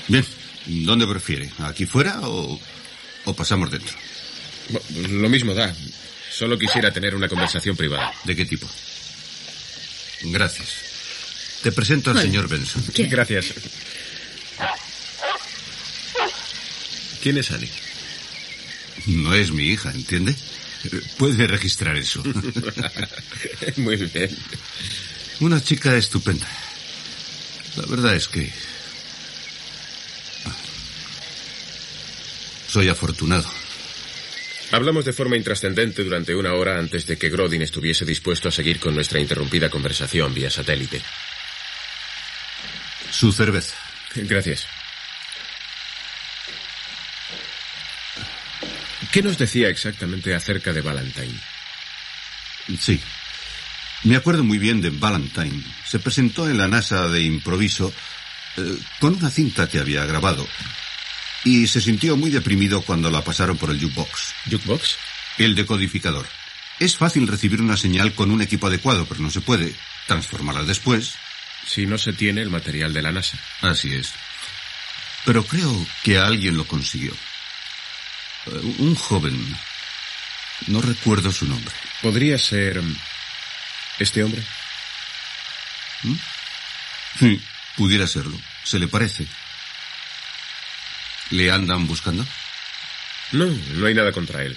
Bien, ¿dónde prefiere? ¿Aquí fuera o, o pasamos dentro? Lo mismo da. Solo quisiera tener una conversación privada. ¿De qué tipo? Gracias. Te presento al señor Benson. Gracias. ¿Quién es Annie? No es mi hija, ¿entiende? Puede registrar eso. Muy bien. Una chica estupenda. La verdad es que... Soy afortunado. Hablamos de forma intrascendente durante una hora antes de que Grodin estuviese dispuesto a seguir con nuestra interrumpida conversación vía satélite. Su cerveza. Gracias. ¿Qué nos decía exactamente acerca de Valentine? Sí. Me acuerdo muy bien de Valentine. Se presentó en la NASA de improviso eh, con una cinta que había grabado y se sintió muy deprimido cuando la pasaron por el jukebox. ¿Jukebox? El decodificador. Es fácil recibir una señal con un equipo adecuado, pero no se puede transformarla después. Si no se tiene el material de la NASA. Así es. Pero creo que alguien lo consiguió. Eh, un joven. No recuerdo su nombre. ¿Podría ser mm, este hombre? ¿Mm? Sí, pudiera serlo. Se le parece. ¿Le andan buscando? No, no hay nada contra él.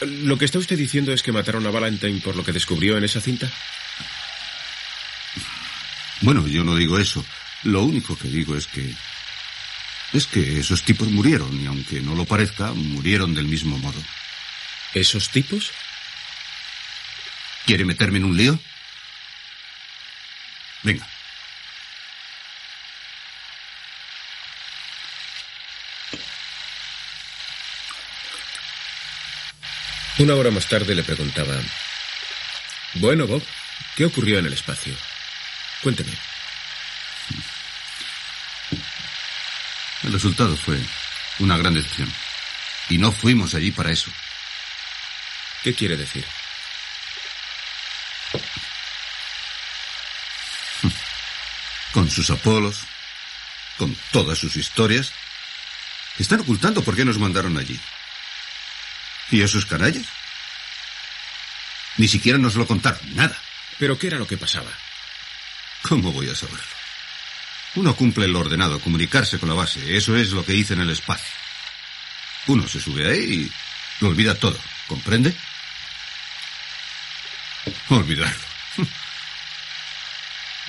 ¿Lo que está usted diciendo es que mataron a Valentine por lo que descubrió en esa cinta? Bueno, yo no digo eso. Lo único que digo es que... Es que esos tipos murieron y aunque no lo parezca, murieron del mismo modo. ¿Esos tipos? ¿Quiere meterme en un lío? Venga. Una hora más tarde le preguntaba, bueno, Bob, ¿qué ocurrió en el espacio? Cuénteme. El resultado fue una gran decepción. Y no fuimos allí para eso. ¿Qué quiere decir? Con sus Apolos, con todas sus historias, están ocultando por qué nos mandaron allí. ¿Y esos canallas? Ni siquiera nos lo contaron, nada. ¿Pero qué era lo que pasaba? ¿Cómo voy a saberlo? Uno cumple lo ordenado, comunicarse con la base. Eso es lo que hice en el espacio. Uno se sube ahí y lo olvida todo. ¿Comprende? Olvidarlo.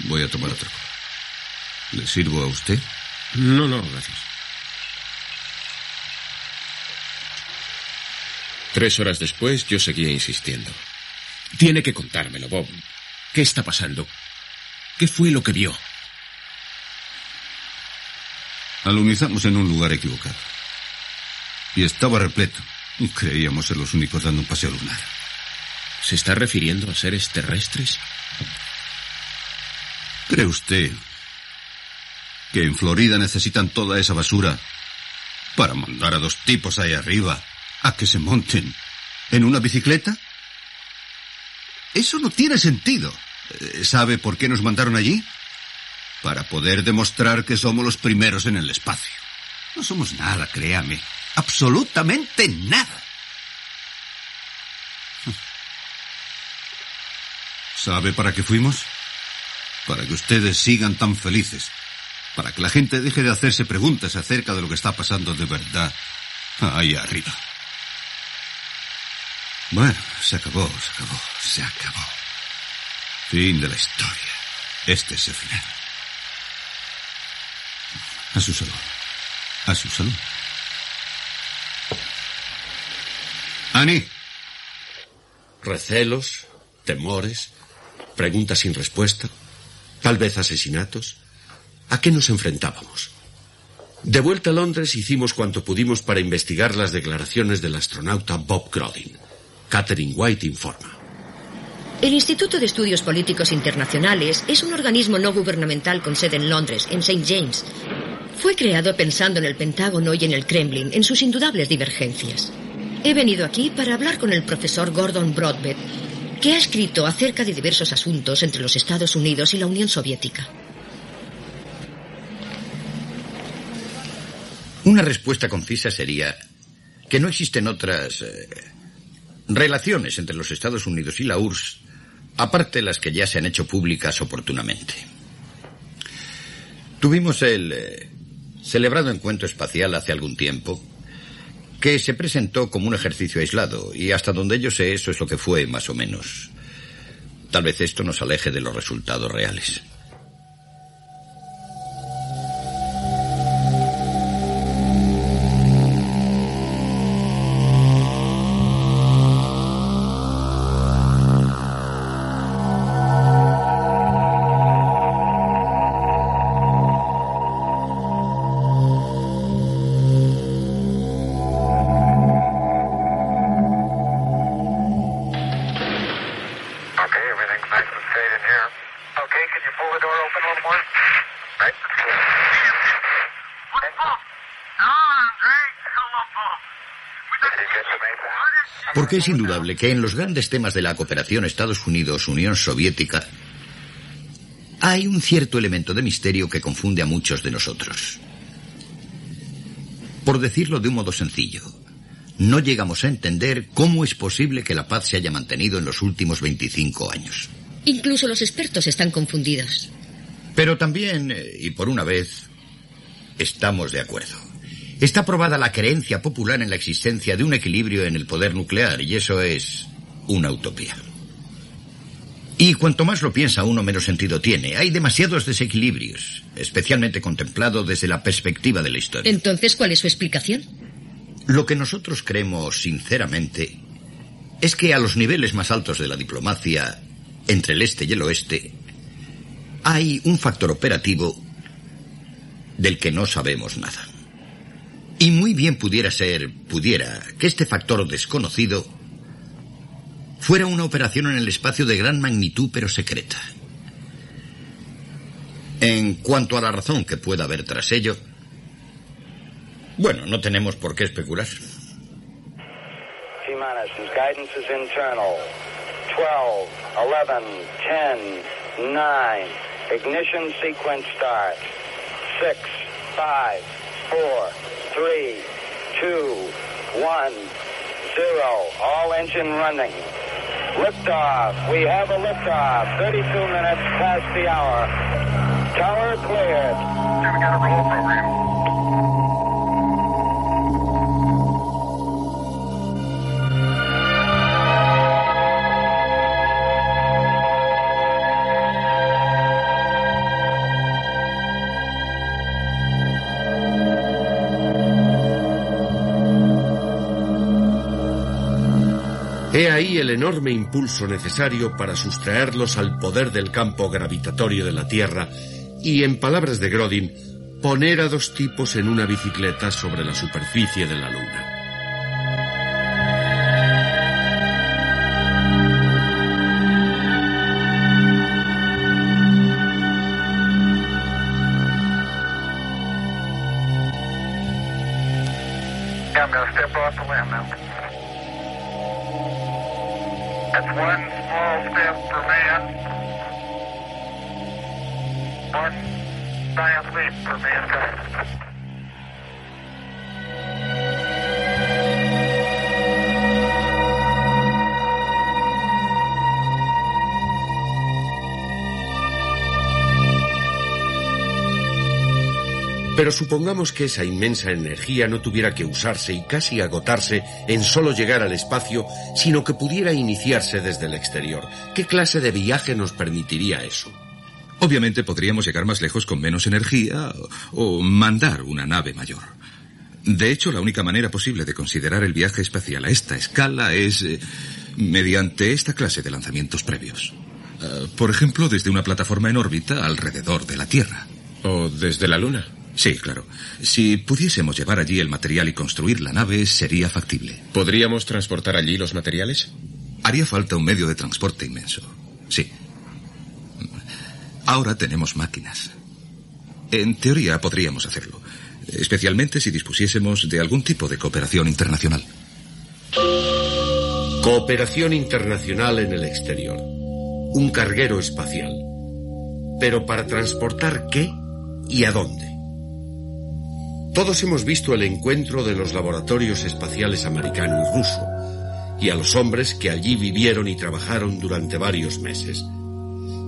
Voy a tomar otra copa. ¿Le sirvo a usted? No, no, gracias. Tres horas después yo seguía insistiendo. Tiene que contármelo, Bob. ¿Qué está pasando? ¿Qué fue lo que vio? Alunizamos en un lugar equivocado. Y estaba repleto. Y creíamos ser los únicos dando un paseo lunar. ¿Se está refiriendo a seres terrestres? ¿Cree usted que en Florida necesitan toda esa basura para mandar a dos tipos ahí arriba a que se monten en una bicicleta? Eso no tiene sentido. Eh, ¿Sabe por qué nos mandaron allí? Para poder demostrar que somos los primeros en el espacio. No somos nada, créame. Absolutamente nada. ¿Sabe para qué fuimos? Para que ustedes sigan tan felices. Para que la gente deje de hacerse preguntas acerca de lo que está pasando de verdad ahí arriba. Bueno, se acabó, se acabó, se acabó. Fin de la historia. Este es el final. A su salud. A su salud. Annie. Recelos, temores, preguntas sin respuesta, tal vez asesinatos. ¿A qué nos enfrentábamos? De vuelta a Londres hicimos cuanto pudimos para investigar las declaraciones del astronauta Bob Grodin. Catherine White informa. El Instituto de Estudios Políticos Internacionales es un organismo no gubernamental con sede en Londres, en St. James. Fue creado pensando en el Pentágono y en el Kremlin, en sus indudables divergencias. He venido aquí para hablar con el profesor Gordon Broadbent, que ha escrito acerca de diversos asuntos entre los Estados Unidos y la Unión Soviética. Una respuesta concisa sería que no existen otras eh, relaciones entre los Estados Unidos y la URSS, aparte de las que ya se han hecho públicas oportunamente. Tuvimos el eh, celebrado encuentro espacial hace algún tiempo, que se presentó como un ejercicio aislado, y hasta donde yo sé eso es lo que fue, más o menos. Tal vez esto nos aleje de los resultados reales. Porque es indudable que en los grandes temas de la cooperación Estados Unidos-Unión Soviética hay un cierto elemento de misterio que confunde a muchos de nosotros. Por decirlo de un modo sencillo, no llegamos a entender cómo es posible que la paz se haya mantenido en los últimos 25 años. Incluso los expertos están confundidos. Pero también, eh, y por una vez, estamos de acuerdo. Está probada la creencia popular en la existencia de un equilibrio en el poder nuclear, y eso es una utopía. Y cuanto más lo piensa uno, menos sentido tiene. Hay demasiados desequilibrios, especialmente contemplado desde la perspectiva de la historia. Entonces, ¿cuál es su explicación? Lo que nosotros creemos sinceramente es que a los niveles más altos de la diplomacia, entre el este y el oeste, hay un factor operativo del que no sabemos nada. Y muy bien pudiera ser, pudiera, que este factor desconocido fuera una operación en el espacio de gran magnitud pero secreta. En cuanto a la razón que pueda haber tras ello, bueno, no tenemos por qué especular. guidance is internal. 12, 11, 10, 9, ignition sequence start. 6, 5, 4, three, two, one, zero. All engine running. Liftoff. We have a liftoff. 32 minutes past the hour. Tower cleared. We got a roll program. He ahí el enorme impulso necesario para sustraerlos al poder del campo gravitatorio de la Tierra y, en palabras de Grodin, poner a dos tipos en una bicicleta sobre la superficie de la Luna. Supongamos que esa inmensa energía no tuviera que usarse y casi agotarse en solo llegar al espacio, sino que pudiera iniciarse desde el exterior. ¿Qué clase de viaje nos permitiría eso? Obviamente podríamos llegar más lejos con menos energía o mandar una nave mayor. De hecho, la única manera posible de considerar el viaje espacial a esta escala es eh, mediante esta clase de lanzamientos previos. Eh, por ejemplo, desde una plataforma en órbita alrededor de la Tierra. O desde la Luna. Sí, claro. Si pudiésemos llevar allí el material y construir la nave, sería factible. ¿Podríamos transportar allí los materiales? Haría falta un medio de transporte inmenso. Sí. Ahora tenemos máquinas. En teoría podríamos hacerlo, especialmente si dispusiésemos de algún tipo de cooperación internacional. Cooperación internacional en el exterior. Un carguero espacial. Pero para transportar qué y a dónde. Todos hemos visto el encuentro de los laboratorios espaciales americano y ruso, y a los hombres que allí vivieron y trabajaron durante varios meses.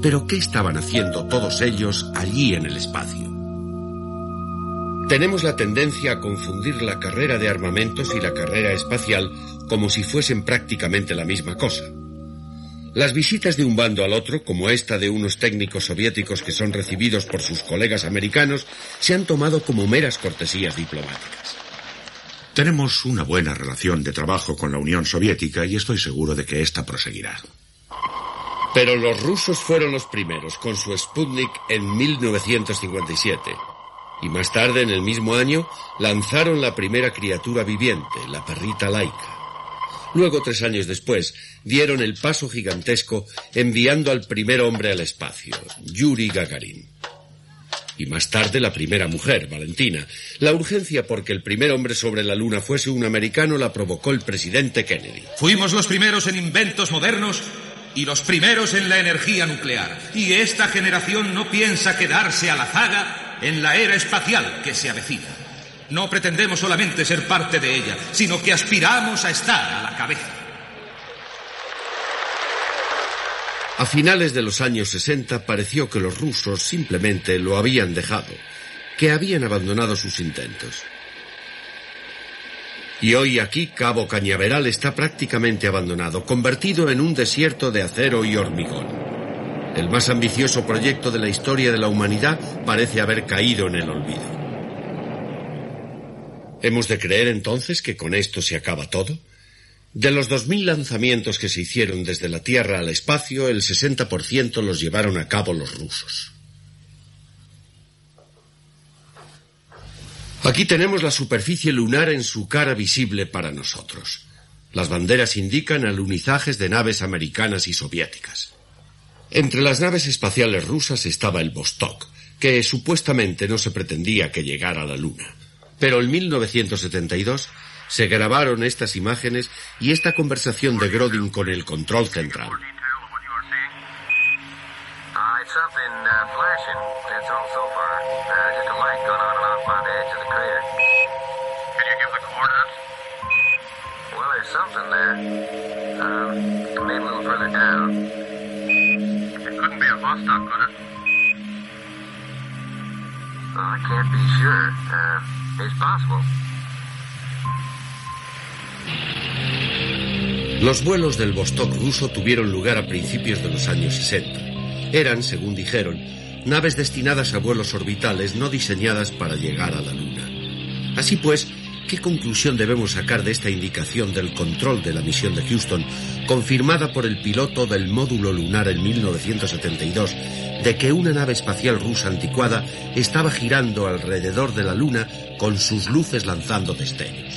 Pero ¿qué estaban haciendo todos ellos allí en el espacio? tenemos la tendencia a confundir la carrera de armamentos y la carrera espacial como si fuesen prácticamente la misma cosa. Las visitas de un bando al otro, como esta de unos técnicos soviéticos que son recibidos por sus colegas americanos, se han tomado como meras cortesías diplomáticas. Tenemos una buena relación de trabajo con la Unión Soviética y estoy seguro de que esta proseguirá. Pero los rusos fueron los primeros con su Sputnik en 1957. Y más tarde, en el mismo año, lanzaron la primera criatura viviente, la perrita laica. Luego, tres años después, dieron el paso gigantesco enviando al primer hombre al espacio, Yuri Gagarin. Y más tarde la primera mujer, Valentina. La urgencia porque el primer hombre sobre la Luna fuese un americano la provocó el presidente Kennedy. Fuimos los primeros en inventos modernos y los primeros en la energía nuclear. Y esta generación no piensa quedarse a la zaga en la era espacial que se avecina. No pretendemos solamente ser parte de ella, sino que aspiramos a estar a la cabeza. A finales de los años 60 pareció que los rusos simplemente lo habían dejado, que habían abandonado sus intentos. Y hoy aquí Cabo Cañaveral está prácticamente abandonado, convertido en un desierto de acero y hormigón. El más ambicioso proyecto de la historia de la humanidad parece haber caído en el olvido. ¿Hemos de creer entonces que con esto se acaba todo? De los 2.000 lanzamientos que se hicieron desde la Tierra al espacio, el 60% los llevaron a cabo los rusos. Aquí tenemos la superficie lunar en su cara visible para nosotros. Las banderas indican alunizajes de naves americanas y soviéticas. Entre las naves espaciales rusas estaba el Vostok, que supuestamente no se pretendía que llegara a la Luna. Pero en 1972 se grabaron estas imágenes y esta conversación de Grodin con el control central. I can't be sure. Uh, Los vuelos del Vostok ruso tuvieron lugar a principios de los años 60. Eran, según dijeron, naves destinadas a vuelos orbitales no diseñadas para llegar a la Luna. Así pues, ¿qué conclusión debemos sacar de esta indicación del control de la misión de Houston, confirmada por el piloto del módulo lunar en 1972, de que una nave espacial rusa anticuada estaba girando alrededor de la Luna con sus luces lanzando destellos?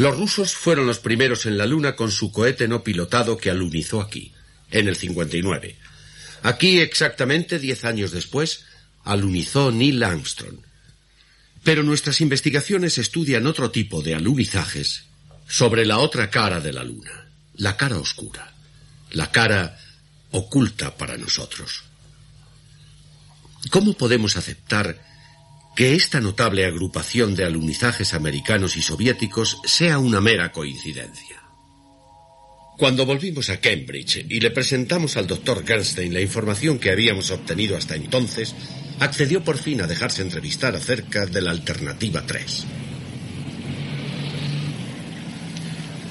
Los rusos fueron los primeros en la Luna con su cohete no pilotado que alunizó aquí, en el 59. Aquí, exactamente diez años después, alunizó Neil Armstrong. Pero nuestras investigaciones estudian otro tipo de alunizajes sobre la otra cara de la Luna, la cara oscura, la cara oculta para nosotros. ¿Cómo podemos aceptar que esta notable agrupación de alunizajes americanos y soviéticos sea una mera coincidencia. Cuando volvimos a Cambridge y le presentamos al doctor Gernstein la información que habíamos obtenido hasta entonces, accedió por fin a dejarse entrevistar acerca de la alternativa 3.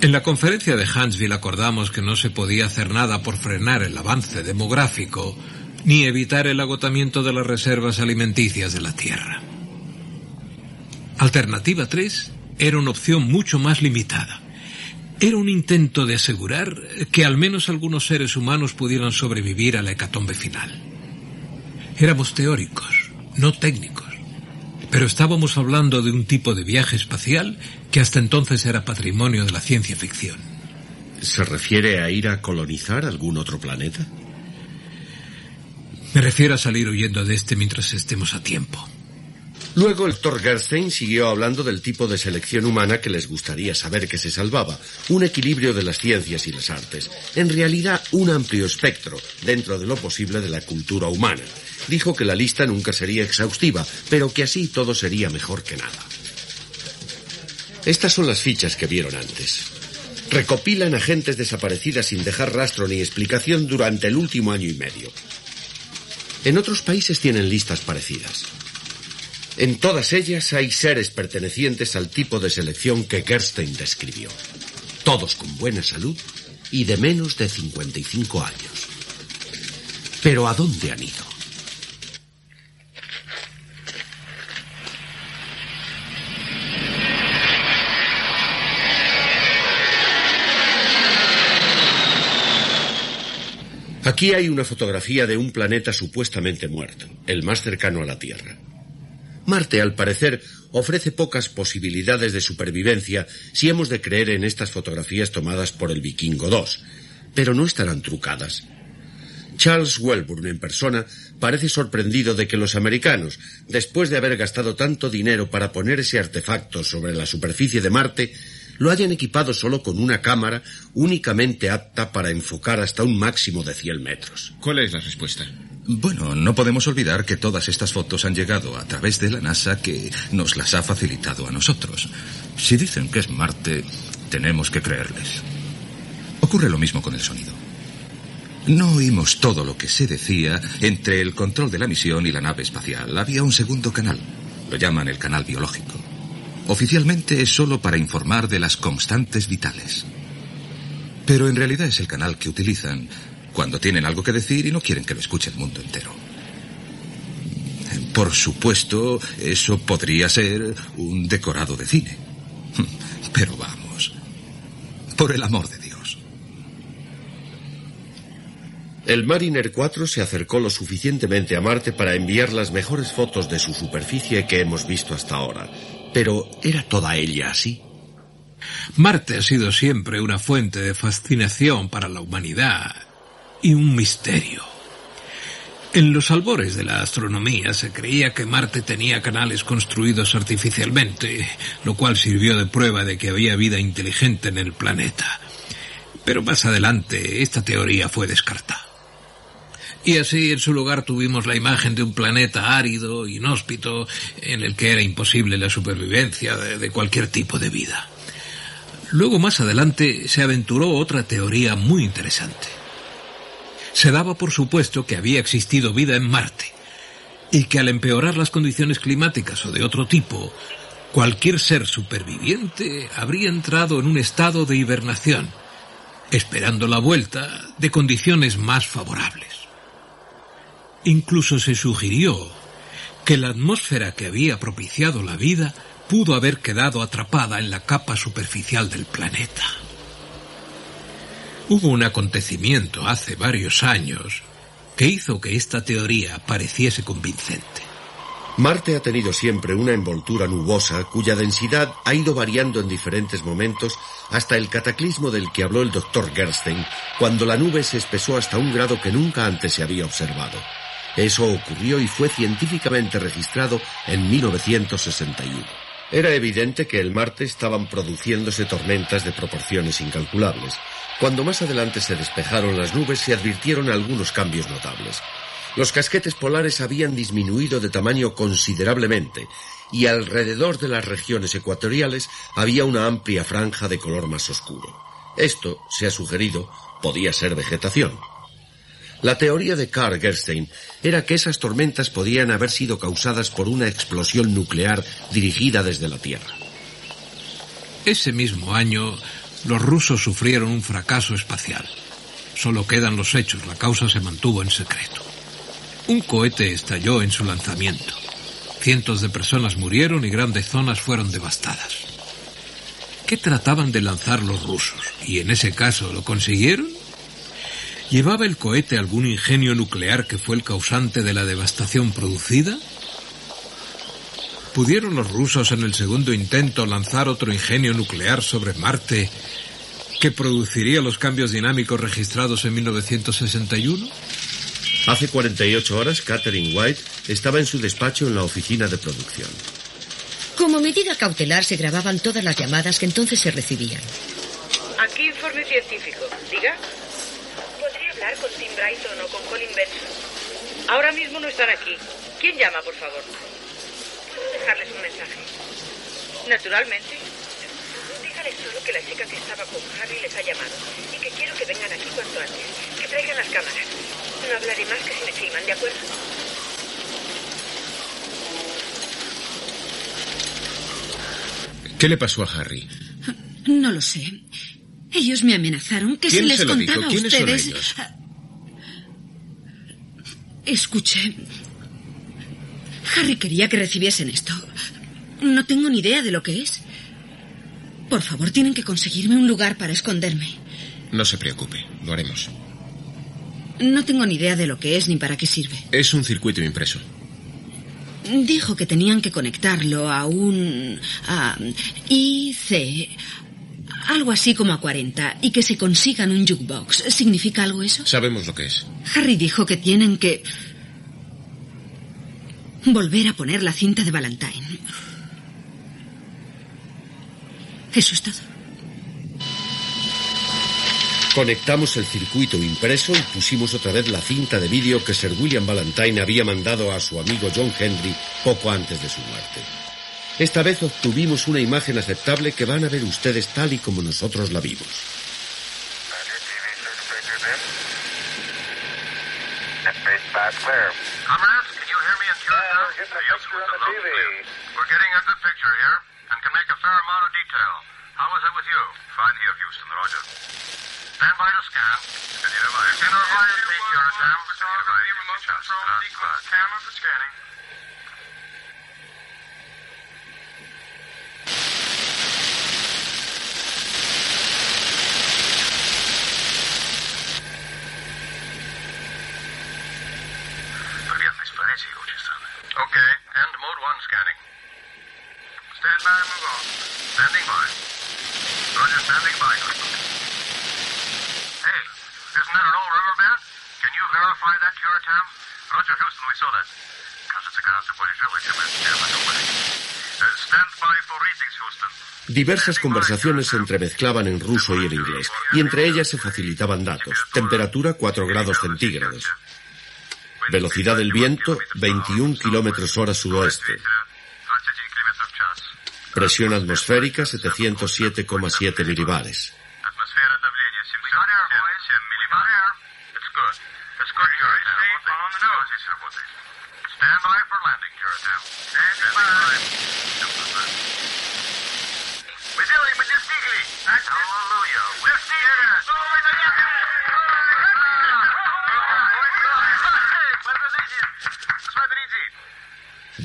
En la conferencia de Huntsville acordamos que no se podía hacer nada por frenar el avance demográfico ni evitar el agotamiento de las reservas alimenticias de la Tierra. Alternativa 3 era una opción mucho más limitada. Era un intento de asegurar que al menos algunos seres humanos pudieran sobrevivir a la hecatombe final. Éramos teóricos, no técnicos, pero estábamos hablando de un tipo de viaje espacial que hasta entonces era patrimonio de la ciencia ficción. ¿Se refiere a ir a colonizar algún otro planeta? Me refiero a salir huyendo de este mientras estemos a tiempo. Luego el doctor Gerstein siguió hablando del tipo de selección humana que les gustaría saber que se salvaba, un equilibrio de las ciencias y las artes, en realidad un amplio espectro dentro de lo posible de la cultura humana. Dijo que la lista nunca sería exhaustiva, pero que así todo sería mejor que nada. Estas son las fichas que vieron antes. Recopilan agentes desaparecidas sin dejar rastro ni explicación durante el último año y medio. En otros países tienen listas parecidas. En todas ellas hay seres pertenecientes al tipo de selección que Gerstein describió. Todos con buena salud y de menos de 55 años. Pero ¿a dónde han ido? Aquí hay una fotografía de un planeta supuestamente muerto, el más cercano a la Tierra. Marte, al parecer, ofrece pocas posibilidades de supervivencia si hemos de creer en estas fotografías tomadas por el Vikingo 2, pero no estarán trucadas. Charles Welburn en persona parece sorprendido de que los americanos, después de haber gastado tanto dinero para poner ese artefacto sobre la superficie de Marte, lo hayan equipado solo con una cámara únicamente apta para enfocar hasta un máximo de 100 metros. ¿Cuál es la respuesta? Bueno, no podemos olvidar que todas estas fotos han llegado a través de la NASA que nos las ha facilitado a nosotros. Si dicen que es Marte, tenemos que creerles. Ocurre lo mismo con el sonido. No oímos todo lo que se decía entre el control de la misión y la nave espacial. Había un segundo canal. Lo llaman el canal biológico. Oficialmente es solo para informar de las constantes vitales. Pero en realidad es el canal que utilizan cuando tienen algo que decir y no quieren que lo escuche el mundo entero. Por supuesto, eso podría ser un decorado de cine. Pero vamos, por el amor de Dios. El Mariner 4 se acercó lo suficientemente a Marte para enviar las mejores fotos de su superficie que hemos visto hasta ahora. Pero ¿era toda ella así? Marte ha sido siempre una fuente de fascinación para la humanidad y un misterio. En los albores de la astronomía se creía que Marte tenía canales construidos artificialmente, lo cual sirvió de prueba de que había vida inteligente en el planeta. Pero más adelante esta teoría fue descartada. Y así en su lugar tuvimos la imagen de un planeta árido, inhóspito, en el que era imposible la supervivencia de, cualquier tipo de vida. Luego más adelante se aventuró otra teoría muy interesante. Se daba por supuesto que había existido vida en Marte y que al empeorar las condiciones climáticas o de otro tipo, cualquier ser superviviente habría entrado en un estado de hibernación, esperando la vuelta de condiciones más favorables. Incluso se sugirió que la atmósfera que había propiciado la vida pudo haber quedado atrapada en la capa superficial del planeta. Hubo un acontecimiento hace varios años que hizo que esta teoría pareciese convincente. Marte ha tenido siempre una envoltura nubosa cuya densidad ha ido variando en diferentes momentos hasta el cataclismo del que habló el doctor Gerstein, cuando la nube se espesó hasta un grado que nunca antes se había observado. Eso ocurrió y fue científicamente registrado en 1961. Era evidente que el Marte estaban produciéndose tormentas de proporciones incalculables. Cuando más adelante se despejaron las nubes se advirtieron algunos cambios notables. Los casquetes polares habían disminuido de tamaño considerablemente y alrededor de las regiones ecuatoriales había una amplia franja de color más oscuro. Esto, se ha sugerido, podía ser vegetación. La teoría de Carl Gerstein era que esas tormentas podían haber sido causadas por una explosión nuclear dirigida desde la Tierra. Ese mismo año, los rusos sufrieron un fracaso espacial. Solo quedan los hechos, la causa se mantuvo en secreto. Un cohete estalló en su lanzamiento. Cientos de personas murieron y grandes zonas fueron devastadas. ¿Qué trataban de lanzar los rusos? ¿Y en ese caso lo consiguieron? ¿Llevaba el cohete algún ingenio nuclear que fue el causante de la devastación producida? ¿Pudieron los rusos en el segundo intento lanzar otro ingenio nuclear sobre Marte que produciría los cambios dinámicos registrados en 1961? Hace 48 horas, Catherine White estaba en su despacho en la oficina de producción. Como medida cautelar se grababan todas las llamadas que entonces se recibían. Aquí informe científico. Diga con Tim Brighton o con Colin Benson. Ahora mismo no están aquí. ¿Quién llama, por favor? ¿Puedo dejarles un mensaje? Naturalmente. Dígale Dile solo que la chica que estaba con Harry les ha llamado y que quiero que vengan aquí cuanto antes. Que traigan las cámaras. No hablaré más que si me filman, ¿de acuerdo? ¿Qué le pasó a Harry? No lo sé. Ellos me amenazaron que ¿Quién si les se lo contaba dijo? a ¿Quiénes son ustedes. ellos? Escuche. Harry quería que recibiesen esto. No tengo ni idea de lo que es. Por favor, tienen que conseguirme un lugar para esconderme. No se preocupe, lo haremos. No tengo ni idea de lo que es ni para qué sirve. Es un circuito impreso. Dijo que tenían que conectarlo a un... a IC. Algo así como a 40. Y que se consigan un jukebox. ¿Significa algo eso? Sabemos lo que es. Harry dijo que tienen que... volver a poner la cinta de Valentine. Eso es todo. Conectamos el circuito impreso y pusimos otra vez la cinta de vídeo que Sir William Valentine había mandado a su amigo John Henry poco antes de su muerte. Esta vez obtuvimos una imagen aceptable que van a ver ustedes tal y como nosotros la vimos. Comrades, Yes, Wilson, loud and clear. We're getting a good picture here and can make a fair amount of detail. How is it with you? Fine here, Houston. Roger. Stand by to scan. Center fire speed, Curatam. Remote control sequence camera for scanning. Scanning. Stand by, move on. Standing by. Roger, standing by. Hey, isn't that an old riverbed? Can you verify that, Curatam? Roger, Houston, we saw that. Diversas conversaciones se entremezclaban en ruso y en inglés, y entre ellas se facilitaban datos. Temperatura 4 grados centígrados. Velocidad del viento 21 kilómetros hora sudoeste. Presión atmosférica 707,7 milibares.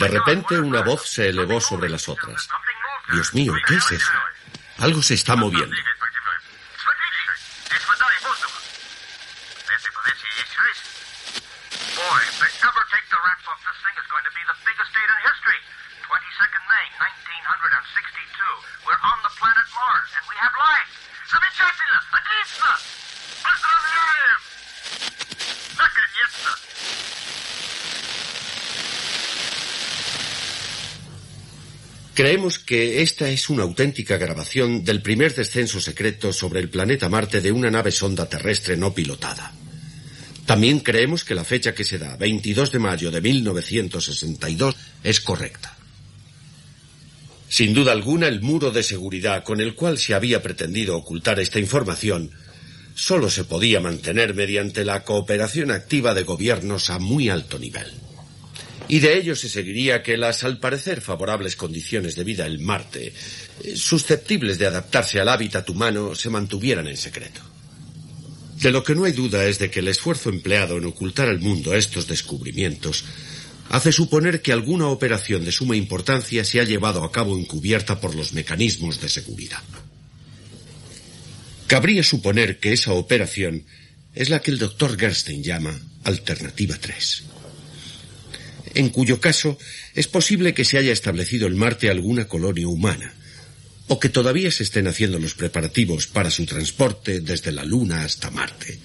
De repente una voz se elevó sobre las otras. Dios mío, ¿qué es eso? Algo se está moviendo. Que esta es una auténtica grabación del primer descenso secreto sobre el planeta Marte de una nave sonda terrestre no pilotada. También creemos que la fecha que se da, 22 de mayo de 1962, es correcta. Sin duda alguna, el muro de seguridad con el cual se había pretendido ocultar esta información solo se podía mantener mediante la cooperación activa de gobiernos a muy alto nivel. Y de ello se seguiría que las, al parecer, favorables condiciones de vida en Marte, eh, susceptibles de adaptarse al hábitat humano, se mantuvieran en secreto. De lo que no hay duda es de que el esfuerzo empleado en ocultar al mundo estos descubrimientos hace suponer que alguna operación de suma importancia se ha llevado a cabo encubierta por los mecanismos de seguridad. Cabría suponer que esa operación es la que el doctor Gerstein llama Alternativa 3 en cuyo caso es posible que se haya establecido en Marte alguna colonia humana, o que todavía se estén haciendo los preparativos para su transporte desde la Luna hasta Marte.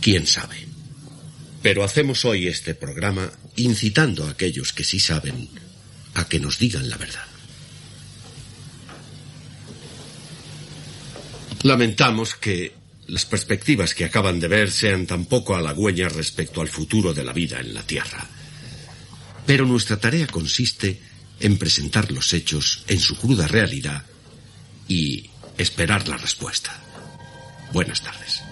¿Quién sabe? Pero hacemos hoy este programa incitando a aquellos que sí saben a que nos digan la verdad. Lamentamos que las perspectivas que acaban de ver sean tan poco halagüeñas respecto al futuro de la vida en la Tierra. Pero nuestra tarea consiste en presentar los hechos en su cruda realidad y esperar la respuesta. Buenas tardes.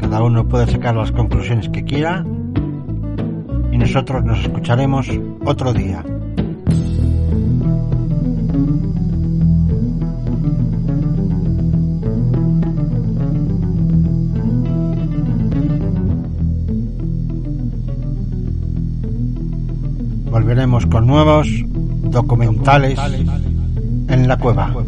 Cada uno puede sacar las conclusiones que quiera. Y nosotros nos escucharemos otro día. Volveremos con nuevos documentales en la cueva.